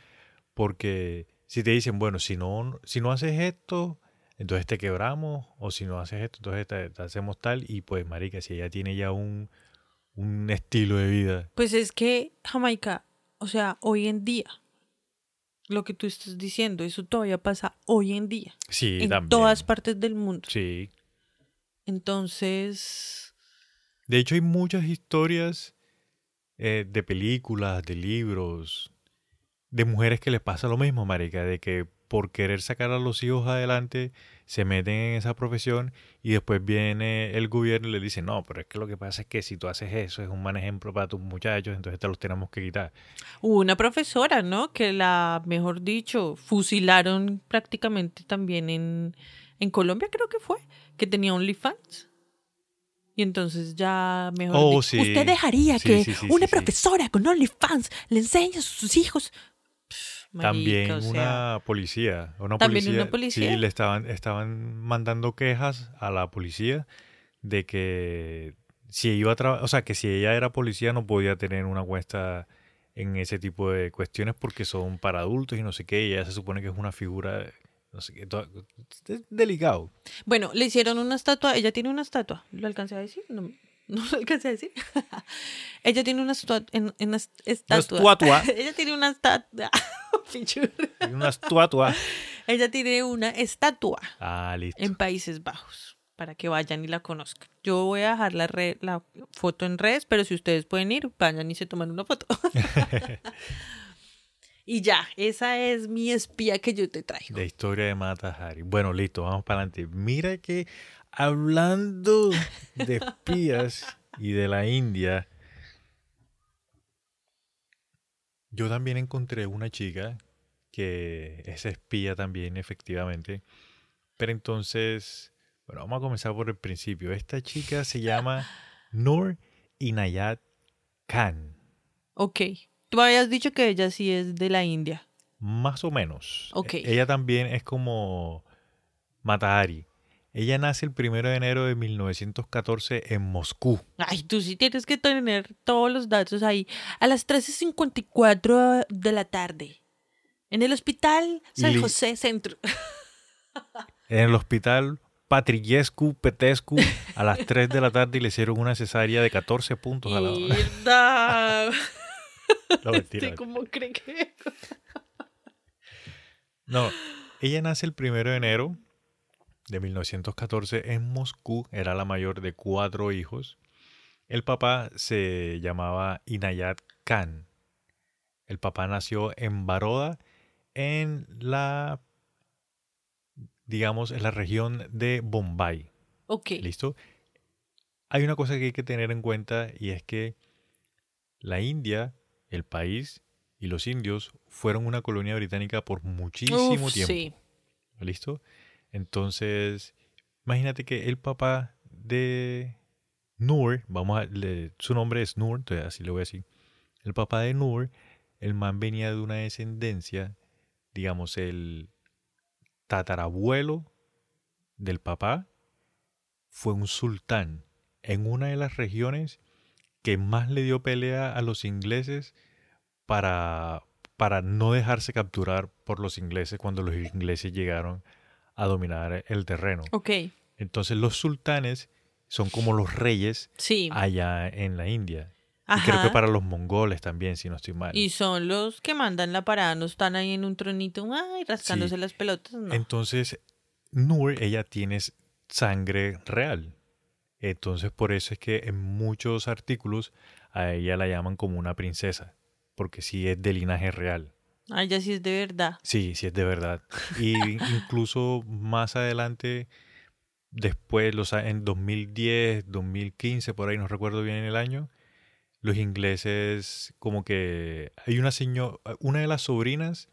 porque si te dicen, bueno, si no, si no haces esto, entonces te quebramos, o si no haces esto, entonces te, te hacemos tal, y pues, marica, si ella tiene ya un, un estilo de vida, pues es que Jamaica, o sea, hoy en día, lo que tú estás diciendo, eso todavía pasa hoy en día, sí, en también. todas partes del mundo. Sí. Entonces, De hecho, hay muchas historias eh, de películas, de libros, de mujeres que les pasa lo mismo, marica, de que por querer sacar a los hijos adelante se meten en esa profesión y después viene el gobierno y le dice, no, pero es que lo que pasa es que si tú haces eso es un mal ejemplo para tus muchachos, entonces te los tenemos que quitar. hubo una profesora, ¿no? Que la, mejor dicho, fusilaron prácticamente también en, en Colombia, creo que fue, que tenía OnlyFans. Y entonces ya mejor Oh, dicho, sí. ¿usted dejaría Sí, que sí, una profesora con OnlyFans le enseñe a sus hijos? Marica, También o sea, una policía, una ¿También policía, una policía? sí, le estaban, estaban mandando quejas a la policía de que si iba a trabajar, o sea, que si ella era policía no podía tener una cuesta en ese tipo de cuestiones porque son para adultos y no sé qué, y ella se supone que es una figura, no sé qué, to- es delicado. Bueno, le hicieron una estatua, ella tiene una estatua, ¿lo alcancé a decir? No, No lo alcancé a decir. ella tiene una, en- en una est- Una estatua. estatua. ella tiene una estatua. Una estatua. ella tiene una estatua Ah, listo. en Países Bajos para que vayan y la conozcan. Yo voy a dejar la, la foto en redes, pero si ustedes pueden ir, vayan y se toman una foto. y ya, esa es mi espía que yo te traigo. De historia de Mata Hari. Bueno, listo, vamos para adelante. Mira que hablando de espías y de la India, yo también encontré una chica que es espía también, efectivamente. Pero entonces, bueno, vamos a comenzar por el principio. Esta chica se llama Nur Inayat Khan. Ok. Tú habías dicho que ella sí es de la India. Más o menos. Ok. Ella también es como Matahari. Ella nace el primero de enero de 1914 en Moscú. Ay, tú sí tienes que tener todos los datos ahí. A las 13.54 de la tarde. En el hospital San Li- José Centro. En el hospital Patrillescu Petescu a las 3 de la tarde y le hicieron una cesárea de 14 puntos a la Mierda. No, mentira. ¿Cómo cree que? No, ella nace el primero de enero de 1914 en Moscú. Era la mayor de cuatro hijos. El papá se llamaba Inayat Khan. El papá nació en Baroda, en la, digamos, en la región de Bombay. Ok. ¿Listo? Hay una cosa que hay que tener en cuenta y es que la India, el país y los indios fueron una colonia británica por muchísimo Uf, tiempo. Sí. ¿Listo? Entonces, imagínate que el papá de Nur, vamos a, su nombre es Nur, entonces así le voy a decir. El papá de Nur, el man venía de una descendencia, digamos, el tatarabuelo del papá fue un sultán en una de las regiones que más le dio pelea a los ingleses para, para no dejarse capturar por los ingleses cuando los ingleses llegaron a dominar el terreno. Ok. Entonces los sultanes son como los reyes Sí. allá en la India. Y creo que para los mongoles también, si no estoy mal. Y son los que mandan la parada, no están ahí en un tronito, ay, rascándose Sí. las pelotas, no. Entonces, Nur, ella tiene sangre real. Entonces, por eso es que en muchos artículos a ella la llaman como una princesa, porque sí es de linaje real. Ay, ya sí es de verdad. Sí, sí es de verdad. Y incluso más adelante, después, los, en 2010, 2015, por ahí no recuerdo bien el año, los ingleses como que hay una señora, una de las sobrinas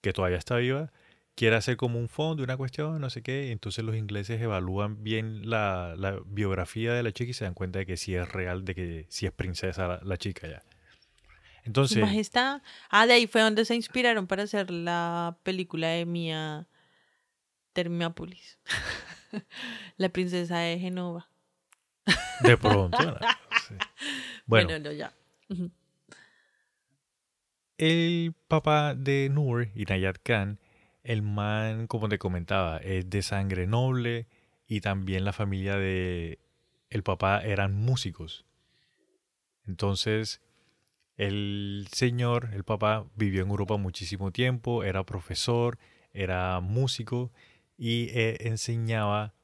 que todavía está viva, quiere hacer como un fondo, una cuestión, no sé qué, entonces los ingleses evalúan bien la, la biografía de la chica y se dan cuenta de que sí es real, de que sí es princesa la, la chica ya. Su Entonces, majestad. Ah, de ahí fue donde se inspiraron para hacer la película de Mia Termiópolis. la princesa de Genova. de pronto, no bueno, Bueno, no, ya. El papá de Nur, Inayat Khan, el man, como te comentaba, es de sangre noble y también la familia de el papá eran músicos. Entonces, el señor, el papá, vivió en Europa muchísimo tiempo, era profesor, era músico y eh, enseñaba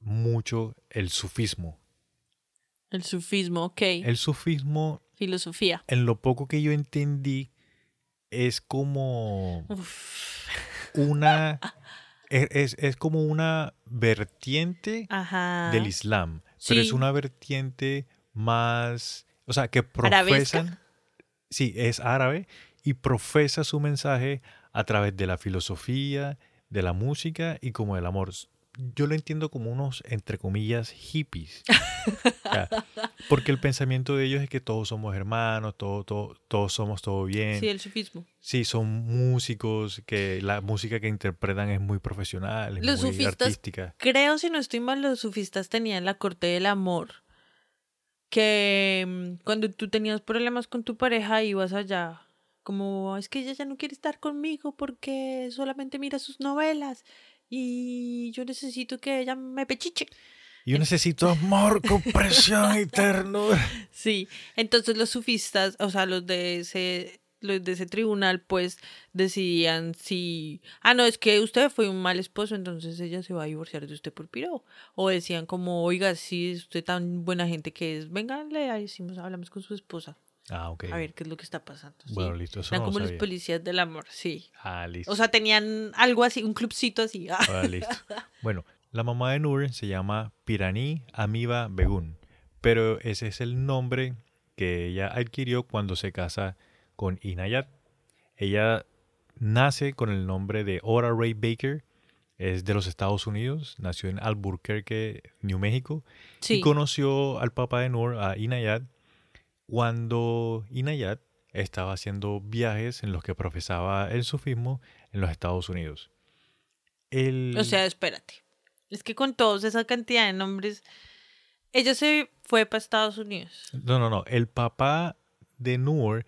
mucho el sufismo. El sufismo, ok. El sufismo, Filosofía. en lo poco que yo entendí, es como Uf. una es, es- es como una vertiente Ajá. del Islam, pero es una vertiente más, o sea, que ¿Arabesca? Sí, es árabe y profesa su mensaje a través de la filosofía, de la música y como del amor. Yo lo entiendo como unos, entre comillas, hippies. O sea, porque el pensamiento de ellos es que todos somos hermanos, todo, todo- todos somos todo bien. Sí, el sufismo. Sí, son músicos, que la música que interpretan es muy profesional, es Los muy sufistas- artística. Creo, si no estoy mal, los sufistas tenían la corte del amor. Que mm, cuando tú tenías problemas con tu pareja ibas allá. Como, es que ella ya no quiere estar conmigo porque solamente mira sus novelas y yo necesito que ella me pechiche. Yo necesito amor, comprensión y ternura. Sí, entonces los sufistas, o sea, los de ese los de ese tribunal pues decidían si, ah, no, es que usted fue un mal esposo, entonces ella se va a divorciar de usted por piro. O decían como, oiga, si es usted tan buena gente que es, venga, le decimos, hablamos con su esposa. Ah, ok. A ver qué es lo que está pasando. Bueno, sí. listo, eso Eran no como los sabía. policías del amor, sí. Ah, listo. O sea, tenían algo así, un clubcito así. Ah, listo. Bueno, la mamá de Nur se llama Pirani Amiba Begun, pero ese es el nombre que ella adquirió cuando se casa con Inayat. Ella nace con el nombre de Ora Ray Baker, es de los Estados Unidos, nació en Albuquerque, New México, Sí. y conoció al papá de Nur, a Inayat, cuando Inayat estaba haciendo viajes en los que profesaba el sufismo en los Estados Unidos. El- O sea, espérate. Es que con todos esa cantidad de nombres, ella se fue para Estados Unidos. No, no, no. El papá de Nur,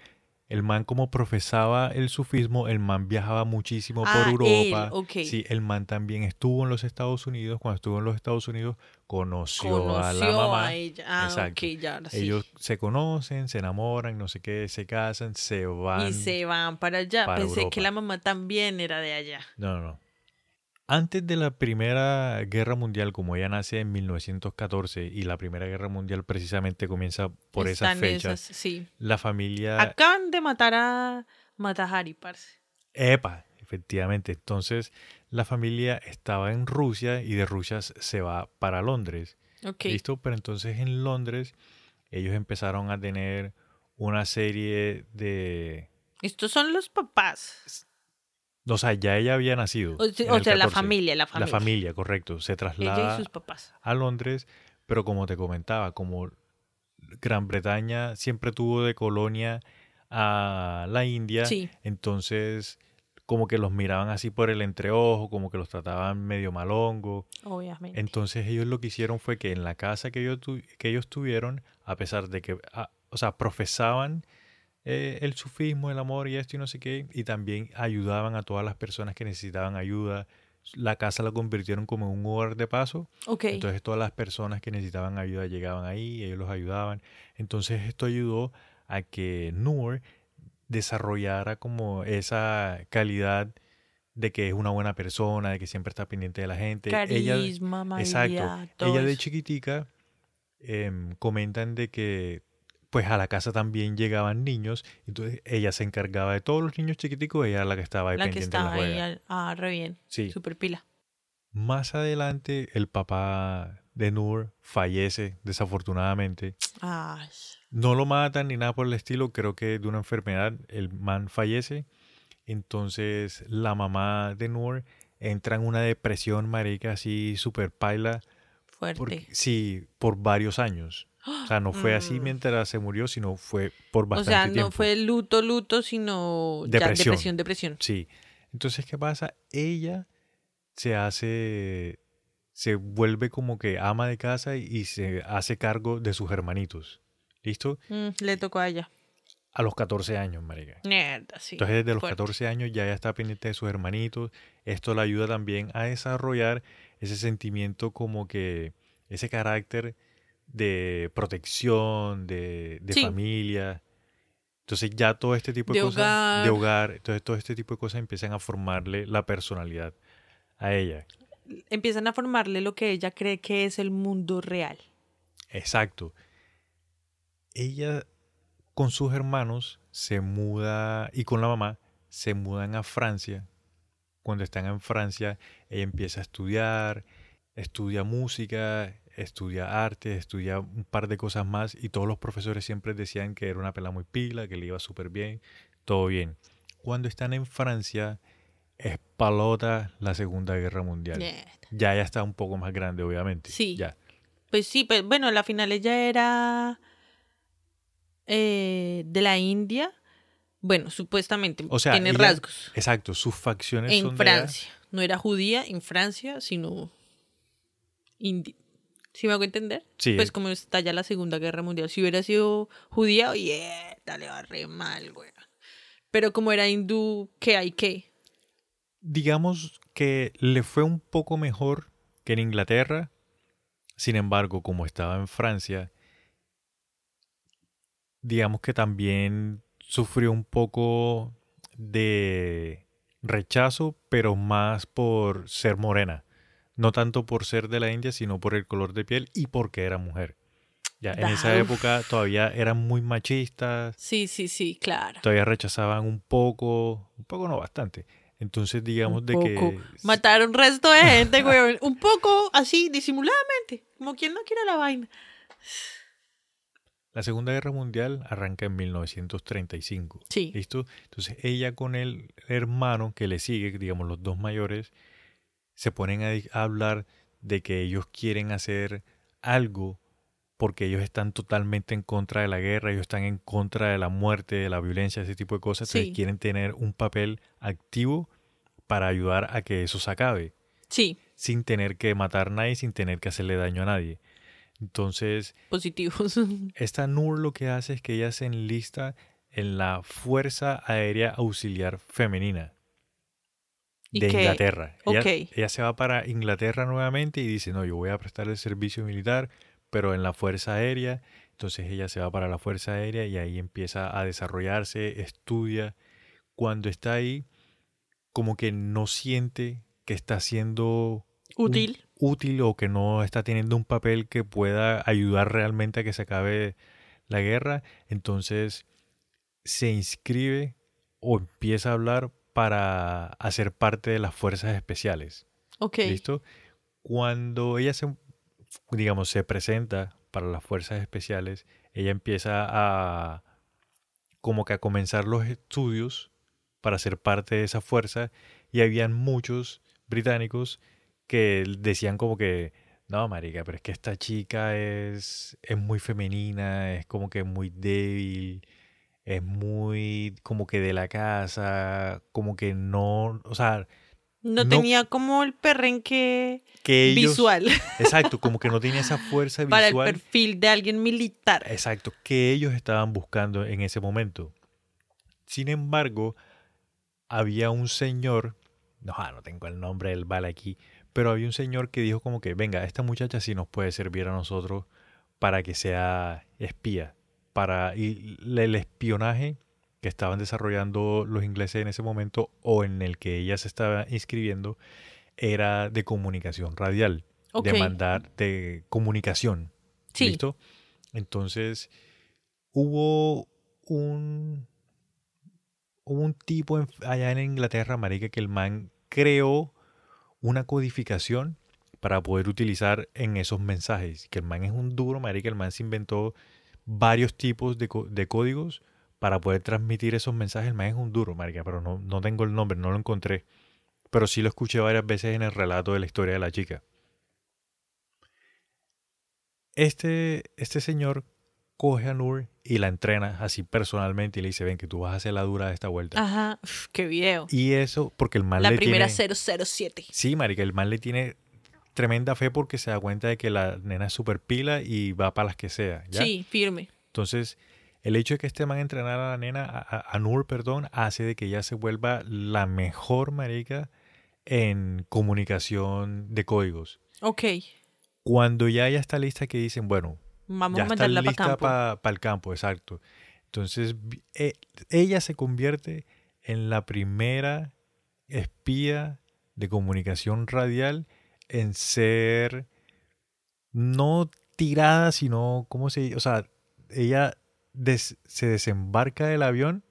el man como profesaba el sufismo, el man viajaba muchísimo Ah, por Europa. él, ok. Sí, el man también estuvo en los Estados Unidos. Cuando estuvo en los Estados Unidos, conoció, Conoció a la mamá. ella. Ah, Exacto. ya, sí. Ellos se conocen, se enamoran, no sé qué, se casan, se van. Y se van para allá. para Pensé Europa. que la mamá también era de allá. No, no, no. Antes de la Primera Guerra Mundial, como ella nace en 1914 y la Primera Guerra Mundial precisamente comienza por esas fechas, esas, sí. la familia... Acaban de matar a Matahari, parce. Epa, efectivamente. Entonces, la familia estaba en Rusia y de Rusia se va para Londres. Ok. ¿Listo? Pero entonces en Londres ellos empezaron a tener una serie de... Estos son los papás. O sea, ya ella había nacido. O, sea, la 14. familia, la La familia. familia, correcto. Se Ella traslada y sus papás. a Londres, pero como te comentaba, como Gran Bretaña siempre tuvo de colonia a la India, Sí. entonces como que los miraban así por el entreojo, como que los trataban medio malongo. Obviamente. Entonces ellos lo que hicieron fue que en la casa que ellos, tu- que ellos tuvieron, a pesar de que, o sea, profesaban eh, el sufismo, el amor y esto y no sé qué, y también ayudaban a todas las personas que necesitaban ayuda. La casa la convirtieron como en un hogar de paso ok. entonces todas las personas que necesitaban ayuda llegaban ahí, ellos los ayudaban. Entonces esto ayudó a que Noor desarrollara como esa calidad de que es una buena persona, de que siempre está pendiente de la gente. ella, Carisma, exacto. amabilidad, todo Ella de chiquitica em, comentan de que pues a la casa también llegaban niños, entonces ella se encargaba de todos los niños chiquiticos, ella era la que estaba ahí La que pendiente de la estaba ahí. juega. al- Ah, re bien. Sí. Super pila. Más adelante, el papá de Noor fallece, desafortunadamente. Ay. No lo matan ni nada por el estilo, creo que de una enfermedad el man fallece. Entonces la mamá de Noor entra en una depresión, marica, así super paila. Fuerte. Porque, sí, por varios años. O sea, no fue así Mm. mientras se murió, sino fue por o bastante sea, no tiempo. fue luto, luto, sino ya Depresión. depresión, depresión. Sí. Entonces, ¿qué pasa? Ella se hace, se vuelve como que ama de casa y se hace cargo de sus hermanitos. ¿Listo? Mm, le tocó a ella. A los 14 años, marica. Mierda, sí. Entonces, desde los fuerte. 14 años ya ella está pendiente de sus hermanitos. Esto le ayuda también a desarrollar ese sentimiento como que, ese carácter de protección, de, de Sí. familia. Entonces ya todo este tipo de, De cosas, de hogar. hogar, entonces todo este tipo de cosas empiezan a formarle la personalidad a ella. Empiezan a formarle lo que ella cree que es el mundo real. Exacto. Ella con sus hermanos se muda y con la mamá se mudan a Francia. Cuando están en Francia, ella empieza a estudiar, estudia música, estudia arte, estudia un par de cosas más y todos los profesores siempre decían que era una pela muy pila, que le iba súper bien, todo bien. Cuando están en Francia, explota la Segunda Guerra Mundial. Mierda. Ya ya está un poco más grande, obviamente. Sí. Ya. Pues sí, pues bueno, la final ella era eh, de la India. Bueno, supuestamente O sea, tiene ella- rasgos. Exacto, sus facciones En son de allá. Francia. No era judía en Francia, sino india. ¿Sí me hago entender? Sí. Pues como está ya la Segunda Guerra Mundial. Si hubiera sido judía, oye, dale, va re mal, güey. Pero como era hindú, ¿qué hay qué? Digamos que le fue un poco mejor que en Inglaterra. Sin embargo, como estaba en Francia, digamos que también sufrió un poco de rechazo, pero más por ser morena. No tanto por ser de la India, sino por el color de piel y porque era mujer. Ya, en esa época todavía eran muy machistas, Sí, sí, sí, claro. todavía rechazaban un poco, un poco no bastante. Entonces digamos Un de poco. que Mataron resto de gente, güey. Un poco así, disimuladamente. Como quien no quiere la vaina. La Segunda Guerra Mundial arranca en 1935. Sí. ¿Listo? Entonces ella con el hermano que le sigue, digamos los dos mayores, se ponen a, hablar de que ellos quieren hacer algo porque ellos están totalmente en contra de la guerra, ellos están en contra de la muerte, de la violencia, ese tipo de cosas, entonces Sí. quieren tener un papel activo para ayudar a que eso se acabe, Sí, sin tener que matar a nadie, sin tener que hacerle daño a nadie. Entonces, positivos. esta NUR lo que hace es que ella se enlista en la Fuerza Aérea Auxiliar Femenina ¿Y de? Inglaterra. Ella, Ok. ella se va para Inglaterra nuevamente y dice, no, yo voy a prestar el servicio militar, pero en la Fuerza Aérea. Entonces ella se va para la Fuerza Aérea y ahí empieza a desarrollarse, estudia. Cuando está ahí, como que no siente que está siendo un- Útil. o que no está teniendo un papel que pueda ayudar realmente a que se acabe la guerra, entonces se inscribe o empieza a hablar para hacer parte de las fuerzas especiales. Ok. ¿Listo? Cuando ella se, digamos, se presenta para las fuerzas especiales, ella empieza a como que a comenzar los estudios para ser parte de esa fuerza y habían muchos británicos que decían como que no, marica, pero es que esta chica es, es muy femenina, es como que muy débil, es muy como que de la casa, como que no, o sea, No, no- tenía como el perrenque que ellos... visual Exacto, como que no tenía esa fuerza para el visual. perfil de alguien militar. Exacto, que ellos estaban buscando en ese momento. Sin embargo, había un señor, no, ah, no tengo el nombre del vale aquí, pero había un señor que dijo como que, venga, esta muchacha sí nos puede servir a nosotros para que sea espía. Para y el espionaje que estaban desarrollando los ingleses en ese momento o en el que ella se estaba inscribiendo era de comunicación radial, de mandar, de comunicación. Sí. ¿Listo? Entonces, hubo un, hubo un tipo en- allá en Inglaterra, marica, que el man creó una codificación para poder utilizar en esos mensajes. Que el man es un duro, marica, el man se inventó varios tipos de, de códigos para poder transmitir esos mensajes. El man es un duro, marica, pero no, no tengo el nombre, no lo encontré. Pero sí lo escuché varias veces en el relato de la historia de la chica. Este, este señor coge a Nur y la entrena así personalmente y le dice, ven que tú vas a hacer la dura de esta vuelta. Ajá. Uf, qué video. Y eso, porque el man La le primera tiene... 007. Sí, marica, el man le tiene tremenda fe porque se da cuenta de que la nena es super pila y va para las que sea. ¿ya? Sí, firme. Entonces, el hecho de que este man entrenara a la nena, a, a- a Nur, perdón, hace de que ella se vuelva la mejor marica en comunicación de códigos. Ok. Cuando ya ella está lista, que dicen, bueno, Vamos ya a mandarla para campo. para el campo, exacto. Entonces, eh, ella se convierte en la primera espía de comunicación radial en ser no tirada, sino, ¿cómo se dice? O sea, ella des- se desembarca del avión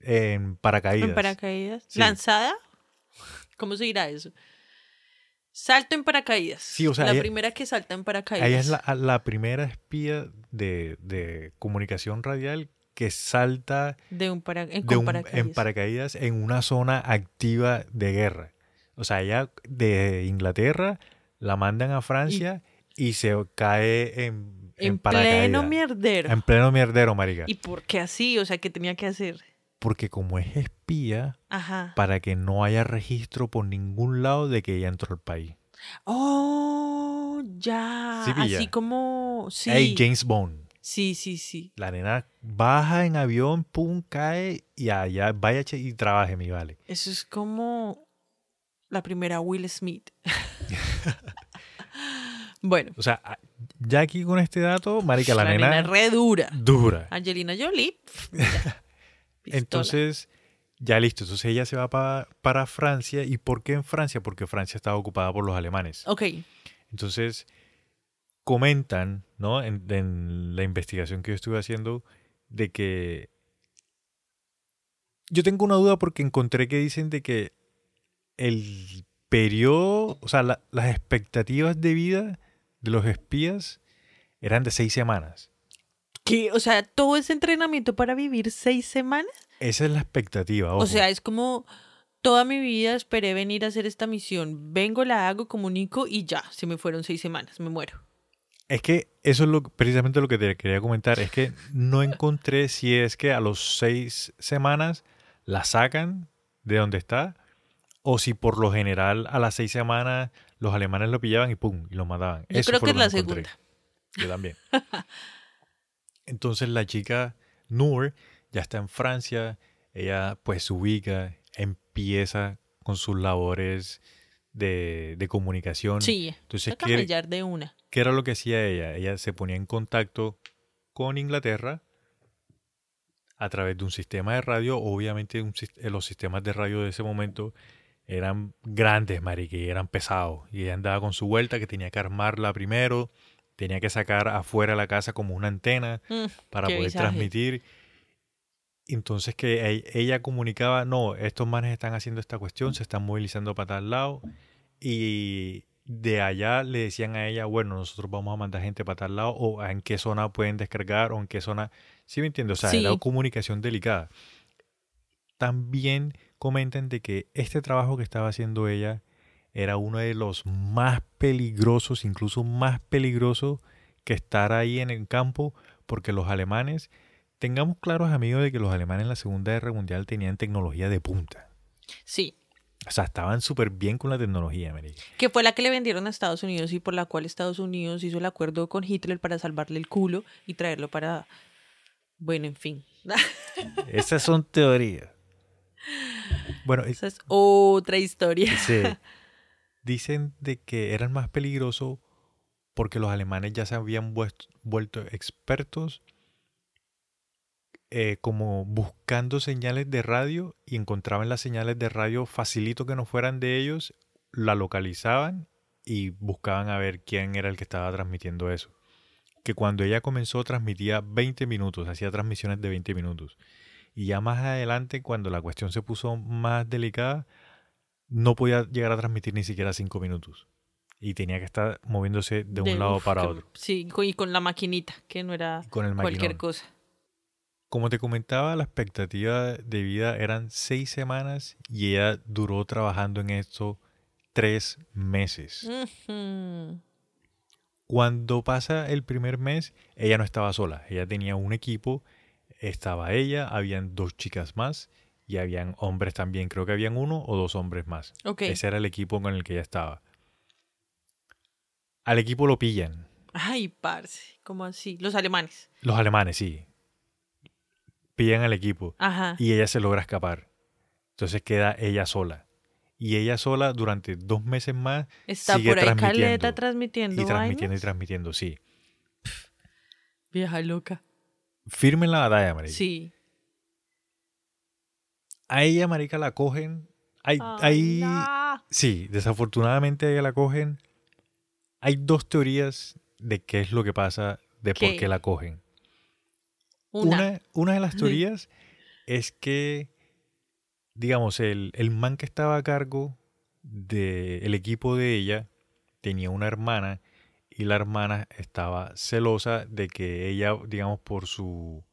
en paracaídas. En paracaídas. Sí. ¿Lanzada? ¿Cómo se dirá eso? Salto en paracaídas. Sí, o sea, La ella- primera que salta en paracaídas. Ella es la, la primera espía de, de comunicación radial que salta De un para... en, de con un- paracaídas. en paracaídas en una zona activa de guerra. O sea, ella de Inglaterra la mandan a Francia y, se cae en, en, En pleno mierdero. En pleno mierdero, marica. ¿Y por qué así? O sea, ¿qué tenía que hacer? Porque como es espía, Ajá. para que no haya registro por ningún lado de que ella entró al país. Oh, ya. Sí. Así como... Sí. Hey, James Bond. Sí, sí, sí. La nena baja en avión, pum, cae y allá vaya y trabaje, mi vale. Eso es como la primera Will Smith. Bueno, O sea, ya aquí con este dato, marica, la, la nena, nena es re dura. dura. Angelina Jolie. Pistola. Entonces, ya listo. Entonces ella se va pa- para Francia. ¿Y por qué en Francia? Porque Francia estaba ocupada por los alemanes. Ok, Entonces, comentan, ¿no? En, en la investigación que yo estuve haciendo, de que... Yo tengo una duda porque encontré que dicen de que el periodo, o sea, la- las expectativas de vida de los espías eran de seis semanas. ¿Qué? O sea, todo ese entrenamiento para vivir seis semanas. Esa es la expectativa. O sea, es como toda mi vida esperé venir a hacer esta misión. Vengo, la hago, comunico y ya, se me fueron seis semanas, me muero. Es que eso es lo, precisamente lo que te quería comentar. Es que no encontré si es que a los seis semanas la sacan de donde está o si por lo general a las seis semanas los alemanes lo pillaban y pum, y lo mataban. Yo Eso creo que es la encontré. segunda. Yo también. Entonces la chica Noor ya está en Francia, ella pues se ubica, empieza con sus labores de, de comunicación. Sí, Entonces, ¿qué, de una. ¿Qué era lo que hacía ella? Ella se ponía en contacto con Inglaterra a través de un sistema de radio. Obviamente un eh, los sistemas de radio de ese momento eran grandes, marique, eran pesados. Y ella andaba con su vuelta que tenía que armarla primero, tenía que sacar afuera de la casa como una antena Mm, para poder visaje. transmitir. Entonces que ella comunicaba, no, estos manes están haciendo esta cuestión, se están movilizando para tal lado. Y de allá le decían a ella, bueno, nosotros vamos a mandar gente para tal lado, o en qué zona pueden descargar, o en qué zona. ¿Sí me entiendes? O sea, Sí. era comunicación delicada. También comentan de que este trabajo que estaba haciendo ella era uno de los más peligrosos, incluso más peligroso que estar ahí en el campo, porque los alemanes, tengamos claros amigos de que los alemanes en la Segunda Guerra Mundial tenían tecnología de punta. Sí, O sea, estaban súper bien con la tecnología, marica. que fue la que le vendieron a Estados Unidos y por la cual Estados Unidos hizo el acuerdo con Hitler para salvarle el culo y traerlo para... Bueno, en fin. Esas son teorías. Bueno, es- Esa es otra historia. Sí. Dicen de que eran más peligrosos porque los alemanes ya se habían vuelto expertos eh, como buscando señales de radio y encontraban las señales de radio facilito que no fueran de ellos, la localizaban y buscaban a ver quién era el que estaba transmitiendo eso. Que cuando ella comenzó transmitía 20 minutos, hacía transmisiones de 20 minutos. Y ya más adelante, cuando la cuestión se puso más delicada, no podía llegar a transmitir ni siquiera 5 minutos. Y tenía que estar moviéndose de un lado uf, para que- otro. Sí, y con la maquinita, que no era Con el cualquier cosa. Como te comentaba, la expectativa de vida eran seis semanas y ella duró trabajando en esto tres meses. Cuando pasa el primer mes, ella no estaba sola. Ella tenía un equipo, estaba ella, habían dos chicas más y habían hombres también. Creo que habían uno o dos hombres más. Ese era el equipo con el que ella estaba. Al equipo lo pillan. Ay, parce, ¿cómo así? Los alemanes. Los alemanes, sí. Pillan al equipo. Ajá. y ella se logra escapar. Entonces queda ella sola. Y ella sola durante dos meses más Está sigue por ahí transmitiendo. Caleta transmitiendo. y transmitiendo y transmitiendo, sí. Vieja loca. Firme en la batalla, marica. Sí. A ella, marica, la cogen. Hay, hay- no. Sí, desafortunadamente a ella la cogen. Hay dos teorías de qué es lo que pasa, de por ¿Qué? la cogen. Una. Una, una de las teorías es que, digamos, el, el man que estaba a cargo del equipo de ella tenía una hermana y la hermana estaba celosa de que ella, digamos, por su...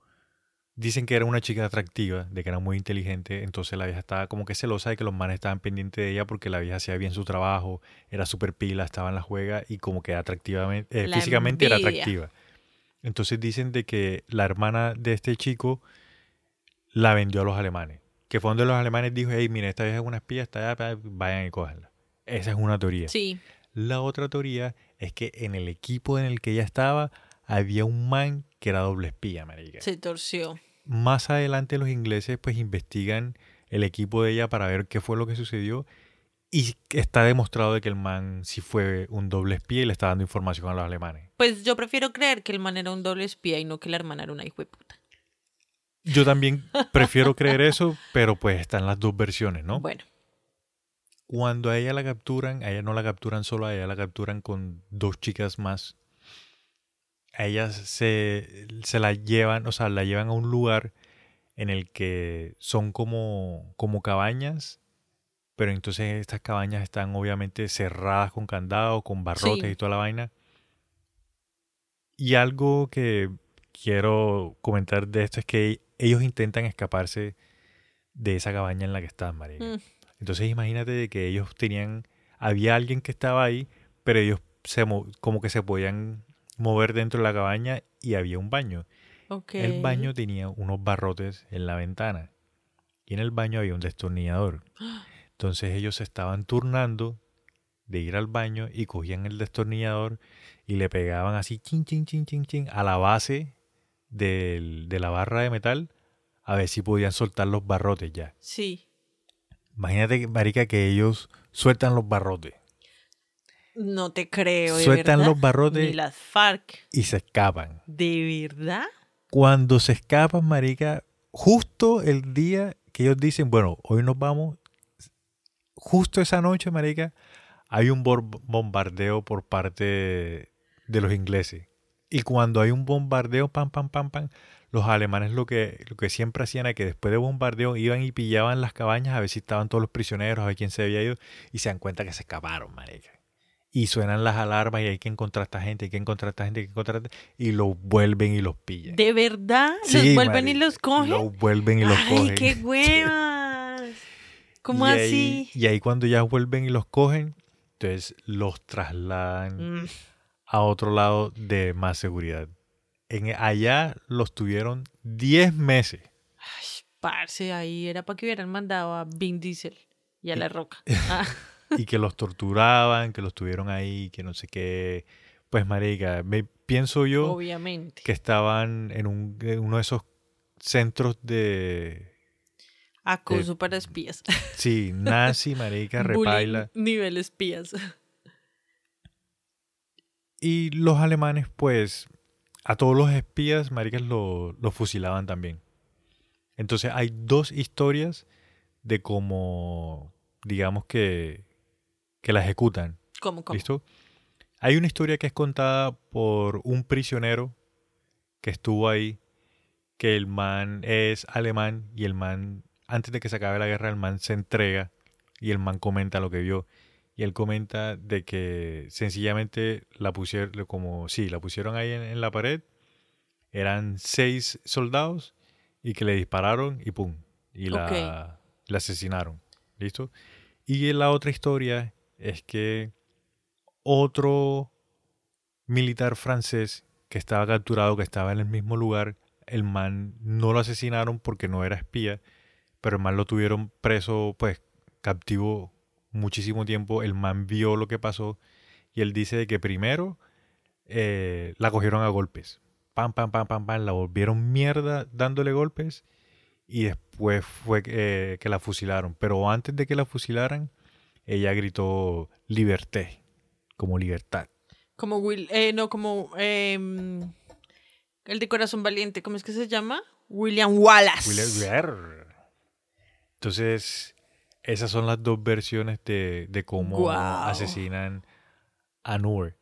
Dicen que era una chica atractiva, de que era muy inteligente, entonces la vieja estaba como que celosa de que los manes estaban pendientes de ella porque la vieja hacía bien su trabajo, era súper pila, estaba en la juega y como que atractivamente, eh, físicamente era atractiva. Entonces dicen de que la hermana de este chico la vendió a los alemanes. Que fue donde los alemanes dijo, hey, mira, esta vieja es una espía, está allá, vayan y cójanla. Esa es una teoría. Sí. La otra teoría es que en el equipo en el que ella estaba había un man que era doble espía, marica. Se torció. Más adelante los ingleses pues investigan el equipo de ella para ver qué fue lo que sucedió Y está demostrado de que el man sí fue un doble espía y le está dando información a los alemanes. Pues yo prefiero creer que el man era un doble espía y no que la hermana era una hijo de puta. Yo también prefiero creer eso, pero pues están las dos versiones, ¿no? Bueno, Cuando a ella la capturan, a ella no la capturan solo, a ella la capturan con dos chicas más. A ella se, se la llevan, o sea, la llevan a un lugar en el que son como, como cabañas, pero entonces estas cabañas están obviamente cerradas con candado, con barrotes Sí. y toda la vaina. Y algo que quiero comentar de esto es que ellos intentan escaparse de esa cabaña en la que están, marica. Mm. Entonces imagínate que ellos tenían, había alguien que estaba ahí, pero ellos se mo- como que se podían mover dentro de la cabaña y había un baño. El baño tenía unos barrotes en la ventana y en el baño había un destornillador. Entonces ellos se estaban turnando de ir al baño y cogían el destornillador y le pegaban así chin chin chin chin chin a la base del- de la barra de metal a ver si podían soltar los barrotes ya. Sí. Imagínate, marica, que ellos sueltan los barrotes No te creo, de Sueltan verdad. los barrotes. Ni las FARC. y se escapan. ¿De verdad? Cuando se escapan, marica, justo el día que ellos dicen, bueno, hoy nos vamos, justo esa noche, marica, hay un bombardeo por parte de los ingleses. Y cuando hay un bombardeo, pam, pam, pam, pam, los alemanes lo que, lo que siempre hacían era que después de bombardeo iban y pillaban las cabañas a ver si estaban todos los prisioneros, a ver quién se había ido, y se dan cuenta que se escaparon, marica. Y suenan las alarmas y hay que encontrar a esta gente, hay que encontrar a esta gente, hay que encontrar a esta- y los vuelven y los pillan. ¿De verdad? Sí, ¿Los vuelven y los cogen? Los vuelven y los ¡Ay, cogen. qué huevas! ¿Cómo Y así? ahí- y ahí cuando ya vuelven y los cogen, entonces los trasladan Mm, a otro lado de más seguridad. En, allá los tuvieron 10 meses. Ay, parce, ahí era para que hubieran mandado a Vin Diesel y a La Roca. Ah, y que los torturaban, que los tuvieron ahí, que no sé qué. Pues, marica, me, pienso yo obviamente. que estaban en, un, en uno de esos centros de... Acoso para espías. Sí, nazi, marica, repaila. nivel espías. Y los alemanes, pues, a todos los espías, maricas, lo- los fusilaban también. Entonces hay dos historias de cómo, digamos que, que la ejecutan. ¿Cómo, cómo? ¿Listo? Hay una historia que es contada por un prisionero que estuvo ahí, que el man es alemán y el man, antes de que se acabe la guerra, el man se entrega y el man comenta lo que vio. Y él comenta de que sencillamente la pusieron, como, sí, la pusieron ahí en, en la pared, eran seis soldados y que le dispararon y pum, y la, la asesinaron. ¿Listo? Y la otra historia es que otro militar francés que estaba capturado, que estaba en el mismo lugar, el man no lo asesinaron porque no era espía, pero el man lo tuvieron preso, pues captivo muchísimo tiempo. El man vio lo que pasó y él dice de que primero eh, la cogieron a golpes. Pam, pam, pam, pam, pam, la volvieron mierda dándole golpes y después fue eh, que la fusilaron. Pero antes de que la fusilaran, ella gritó liberté, como libertad. Como Will, eh, no, como em, el de Corazón Valiente, ¿cómo es que se llama? William Wallace. Willer. Entonces, esas son las dos versiones de, de cómo Guau. asesinan a Noor.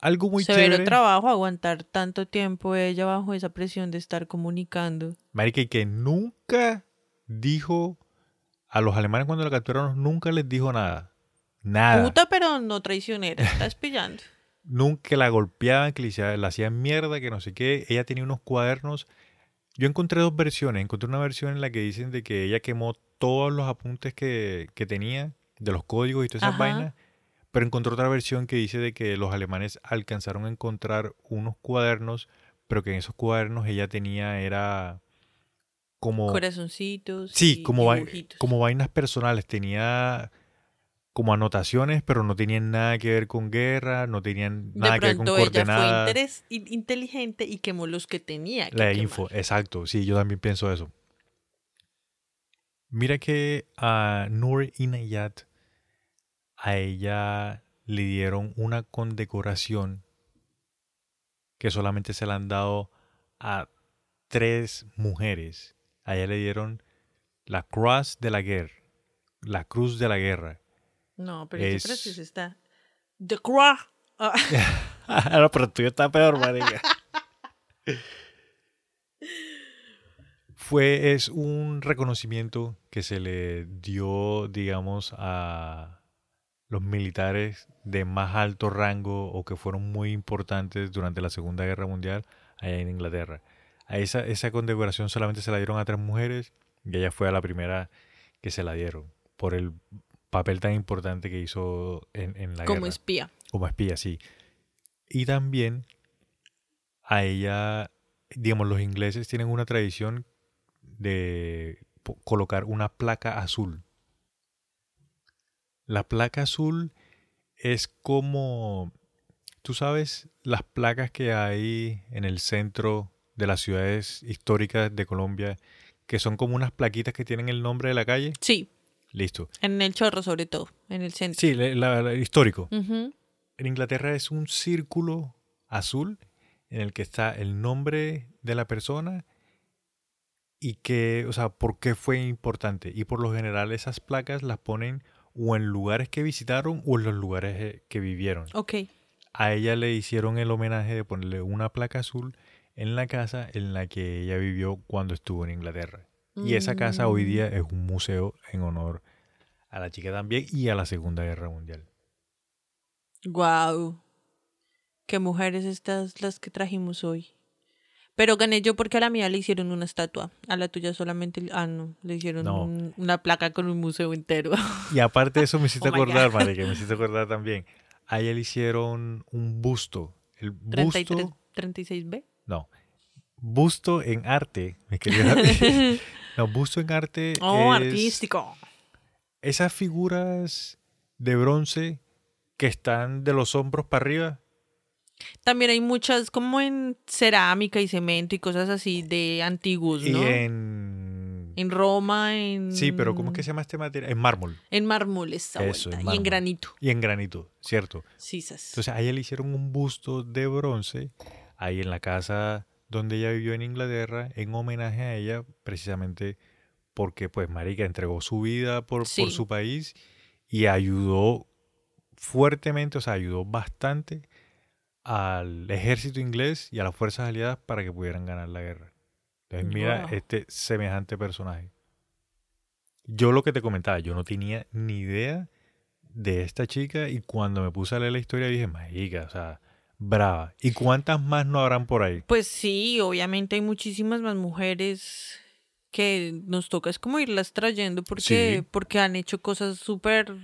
Algo muy Severo chévere. trabajo aguantar tanto tiempo ella bajo esa presión de estar comunicando. Marica, y que nunca dijo a los alemanes cuando la capturaron, nunca les dijo nada. Nada. Puta, pero no traicionera, estás pillando. Nunca la golpeaban, que le hacían, la hacían mierda, que no sé qué. Ella tenía unos cuadernos. Yo encontré dos versiones. Encontré una versión en la que dicen de que ella quemó todos los apuntes que, que tenía, de los códigos y todas esas Ajá. vainas. Pero encontré otra versión que dice de que los alemanes alcanzaron a encontrar unos cuadernos, pero que en esos cuadernos ella tenía, era como... Corazoncitos. Sí, y como, como vainas personales. Tenía como anotaciones, pero no tenían nada que ver con guerra, no tenían nada de que ver con pronto ella fue coordenadas. inteligente y quemó los que tenía que La quemar. info, exacto. Sí, yo también pienso eso. Mira que a Nur Inayat a ella le dieron una condecoración que solamente se la han dado a tres mujeres. A ella le dieron la Croix de la Guerra, la Cruz de la Guerra. No, pero Es- precioso está. The Croix. Ah, no, pero tuyo está peor, marica. Fue, es un reconocimiento que se le dio, digamos, a los militares de más alto rango o que fueron muy importantes durante la Segunda Guerra Mundial allá en Inglaterra. A esa, esa condecoración solamente se la dieron a tres mujeres y ella fue a la primera que se la dieron por el papel tan importante que hizo en, en la como guerra. espía. Como espía, sí. Y también a ella, digamos, los ingleses tienen una tradición de colocar una placa azul. La placa azul es como, tú sabes, las placas que hay en el centro de las ciudades históricas de Colombia, que son como unas plaquitas que tienen el nombre de la calle. Sí, Listo. en el chorro sobre todo, en el centro. Sí, la- histórico. En Inglaterra es un círculo azul en el que está el nombre de la persona y que, o sea, por qué fue importante. Y por lo general esas placas las ponen o en lugares que visitaron o en los lugares eh, que vivieron. Ok. A ella le hicieron el homenaje de ponerle una placa azul en la casa en la que ella vivió cuando estuvo en Inglaterra. Y esa casa hoy día es un museo en honor a la chica también y a la Segunda Guerra Mundial. Wow. Qué mujeres estas las que trajimos hoy. Pero gané yo porque a la mía le hicieron una estatua. A la tuya solamente. Ah, no. Le hicieron No. un- una placa con un museo entero. Y aparte de eso me hiciste Oh acordar, God. marica, me hiciste acordar también. A ella le hicieron un busto. El busto, 33, 36B. No, busto en arte, mi querida. no, busto en arte Oh, es artístico. esas figuras de bronce que están de los hombros para arriba. También hay muchas como en cerámica y cemento y cosas así de antiguos, ¿no? Y en... En Roma, en... Sí, pero ¿cómo es que se llama este material? En mármol En mármol esa Eso, Y en granito. y en granito, ¿cierto? Sí, sas. Entonces a ella le hicieron un busto de bronce ahí en la casa donde ella vivió en Inglaterra en homenaje a ella precisamente porque pues marica entregó su vida por, su país y ayudó fuertemente, o sea, ayudó bastante al ejército inglés y a las fuerzas aliadas para que pudieran ganar la guerra. Entonces mira Wow. este semejante personaje. Yo lo que te comentaba, yo no tenía ni idea de esta chica y cuando me puse a leer la historia dije, marica, o sea, brava. ¿Y cuántas más no habrán por ahí? Pues sí, obviamente hay muchísimas más mujeres que nos toca es como irlas trayendo porque, Sí. porque han hecho cosas súper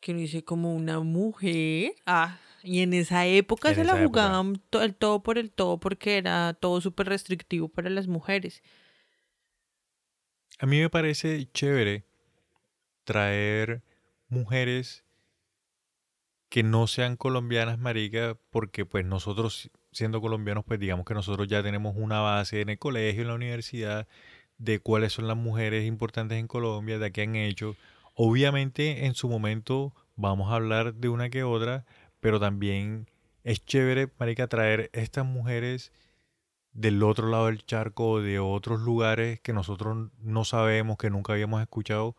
que uno dice como una mujer. Ah, y en esa época En se la esa jugaban el todo por el todo porque era todo súper restrictivo para las mujeres. A mí me parece chévere traer mujeres que no sean colombianas, marica, porque pues nosotros siendo colombianos, pues digamos que nosotros ya tenemos una base en el colegio, en la universidad, de cuáles son las mujeres importantes en Colombia, de qué han hecho. Obviamente en su momento vamos a hablar de una que otra, pero también es chévere, marica, traer estas mujeres del otro lado del charco, de otros lugares que nosotros no sabemos, que nunca habíamos escuchado,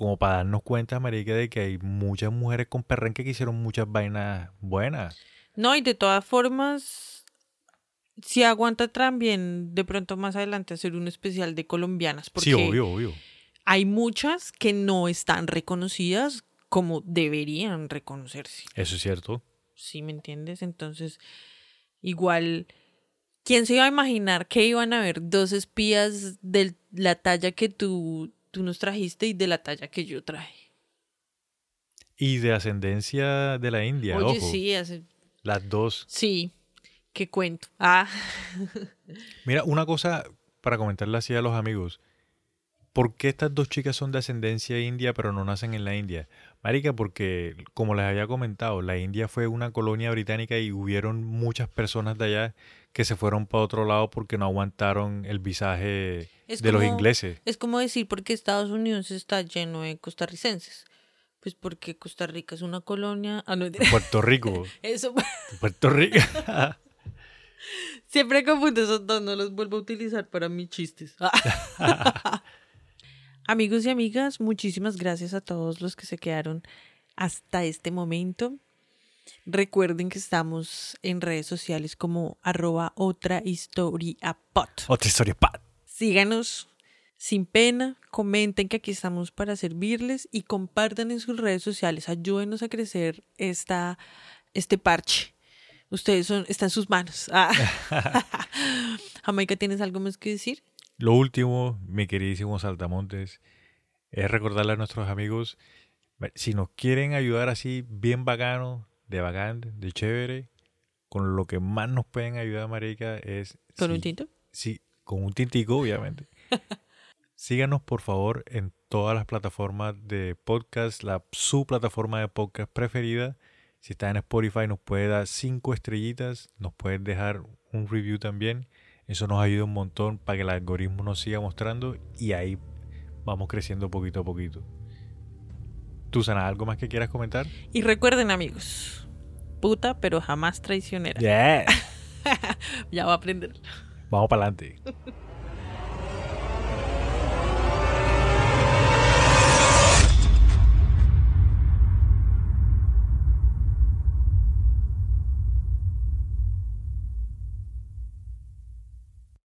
como para darnos cuenta, marica, de que hay muchas mujeres con perrenque que hicieron muchas vainas buenas. No, y de todas formas, si aguanta también de pronto más adelante hacer un especial de colombianas, porque Sí, obvio, obvio. hay muchas que no están reconocidas como deberían reconocerse. Eso es cierto. ¿Sí me entiendes? Entonces, igual, ¿quién se iba a imaginar que iban a haber dos espías de la talla que tú, tú nos trajiste y de la talla que yo traje? Y de ascendencia de la India, Oye, ojo. sí, hace- Las dos. sí, qué cuento. Ah, Mira, una cosa para comentarle así a los amigos. ¿Por qué estas dos chicas son de ascendencia india pero no nacen en la India? Marica, porque como les había comentado, la India fue una colonia británica y hubieron muchas personas de allá que se fueron para otro lado porque no aguantaron el visaje Es de los ingleses. es como decir porque Estados Unidos está lleno de costarricenses. Pues porque Costa Rica es una colonia. Ah, no, Puerto Rico. eso. Puerto Rico. Siempre confundo esos dos, no los vuelvo a utilizar para mis chistes. Amigos y amigas, muchísimas gracias a todos los que se quedaron hasta este momento. Recuerden que estamos en redes sociales como arroba otra historia pot. Otra historia. Síganos sin pena, comenten que aquí estamos para servirles y compartan en sus redes sociales. Ayúdenos a crecer esta, este parche. Ustedes son, está en sus manos. Ah. Jamaica, ¿tienes algo más que decir? Lo último, mi queridísimo Saltamontes, es recordarle a nuestros amigos, si nos quieren ayudar así bien bacano, de bacán, de chévere, con lo que más nos pueden ayudar, marica, es... ¿Con si- un tinto? Sí, con un tintico, obviamente. Síganos, por favor, en todas las plataformas de podcast, la su plataforma de podcast preferida. Si está en Spotify, nos puede dar cinco estrellitas, nos puedes dejar un review también. Eso nos ayuda un montón para que el algoritmo nos siga mostrando y ahí vamos creciendo poquito a poquito. ¿Tú, Sana, algo más que quieras comentar? Y recuerden, amigos, puta, pero jamás traicionera. Yeah. Ya va a aprender. Vamos para adelante.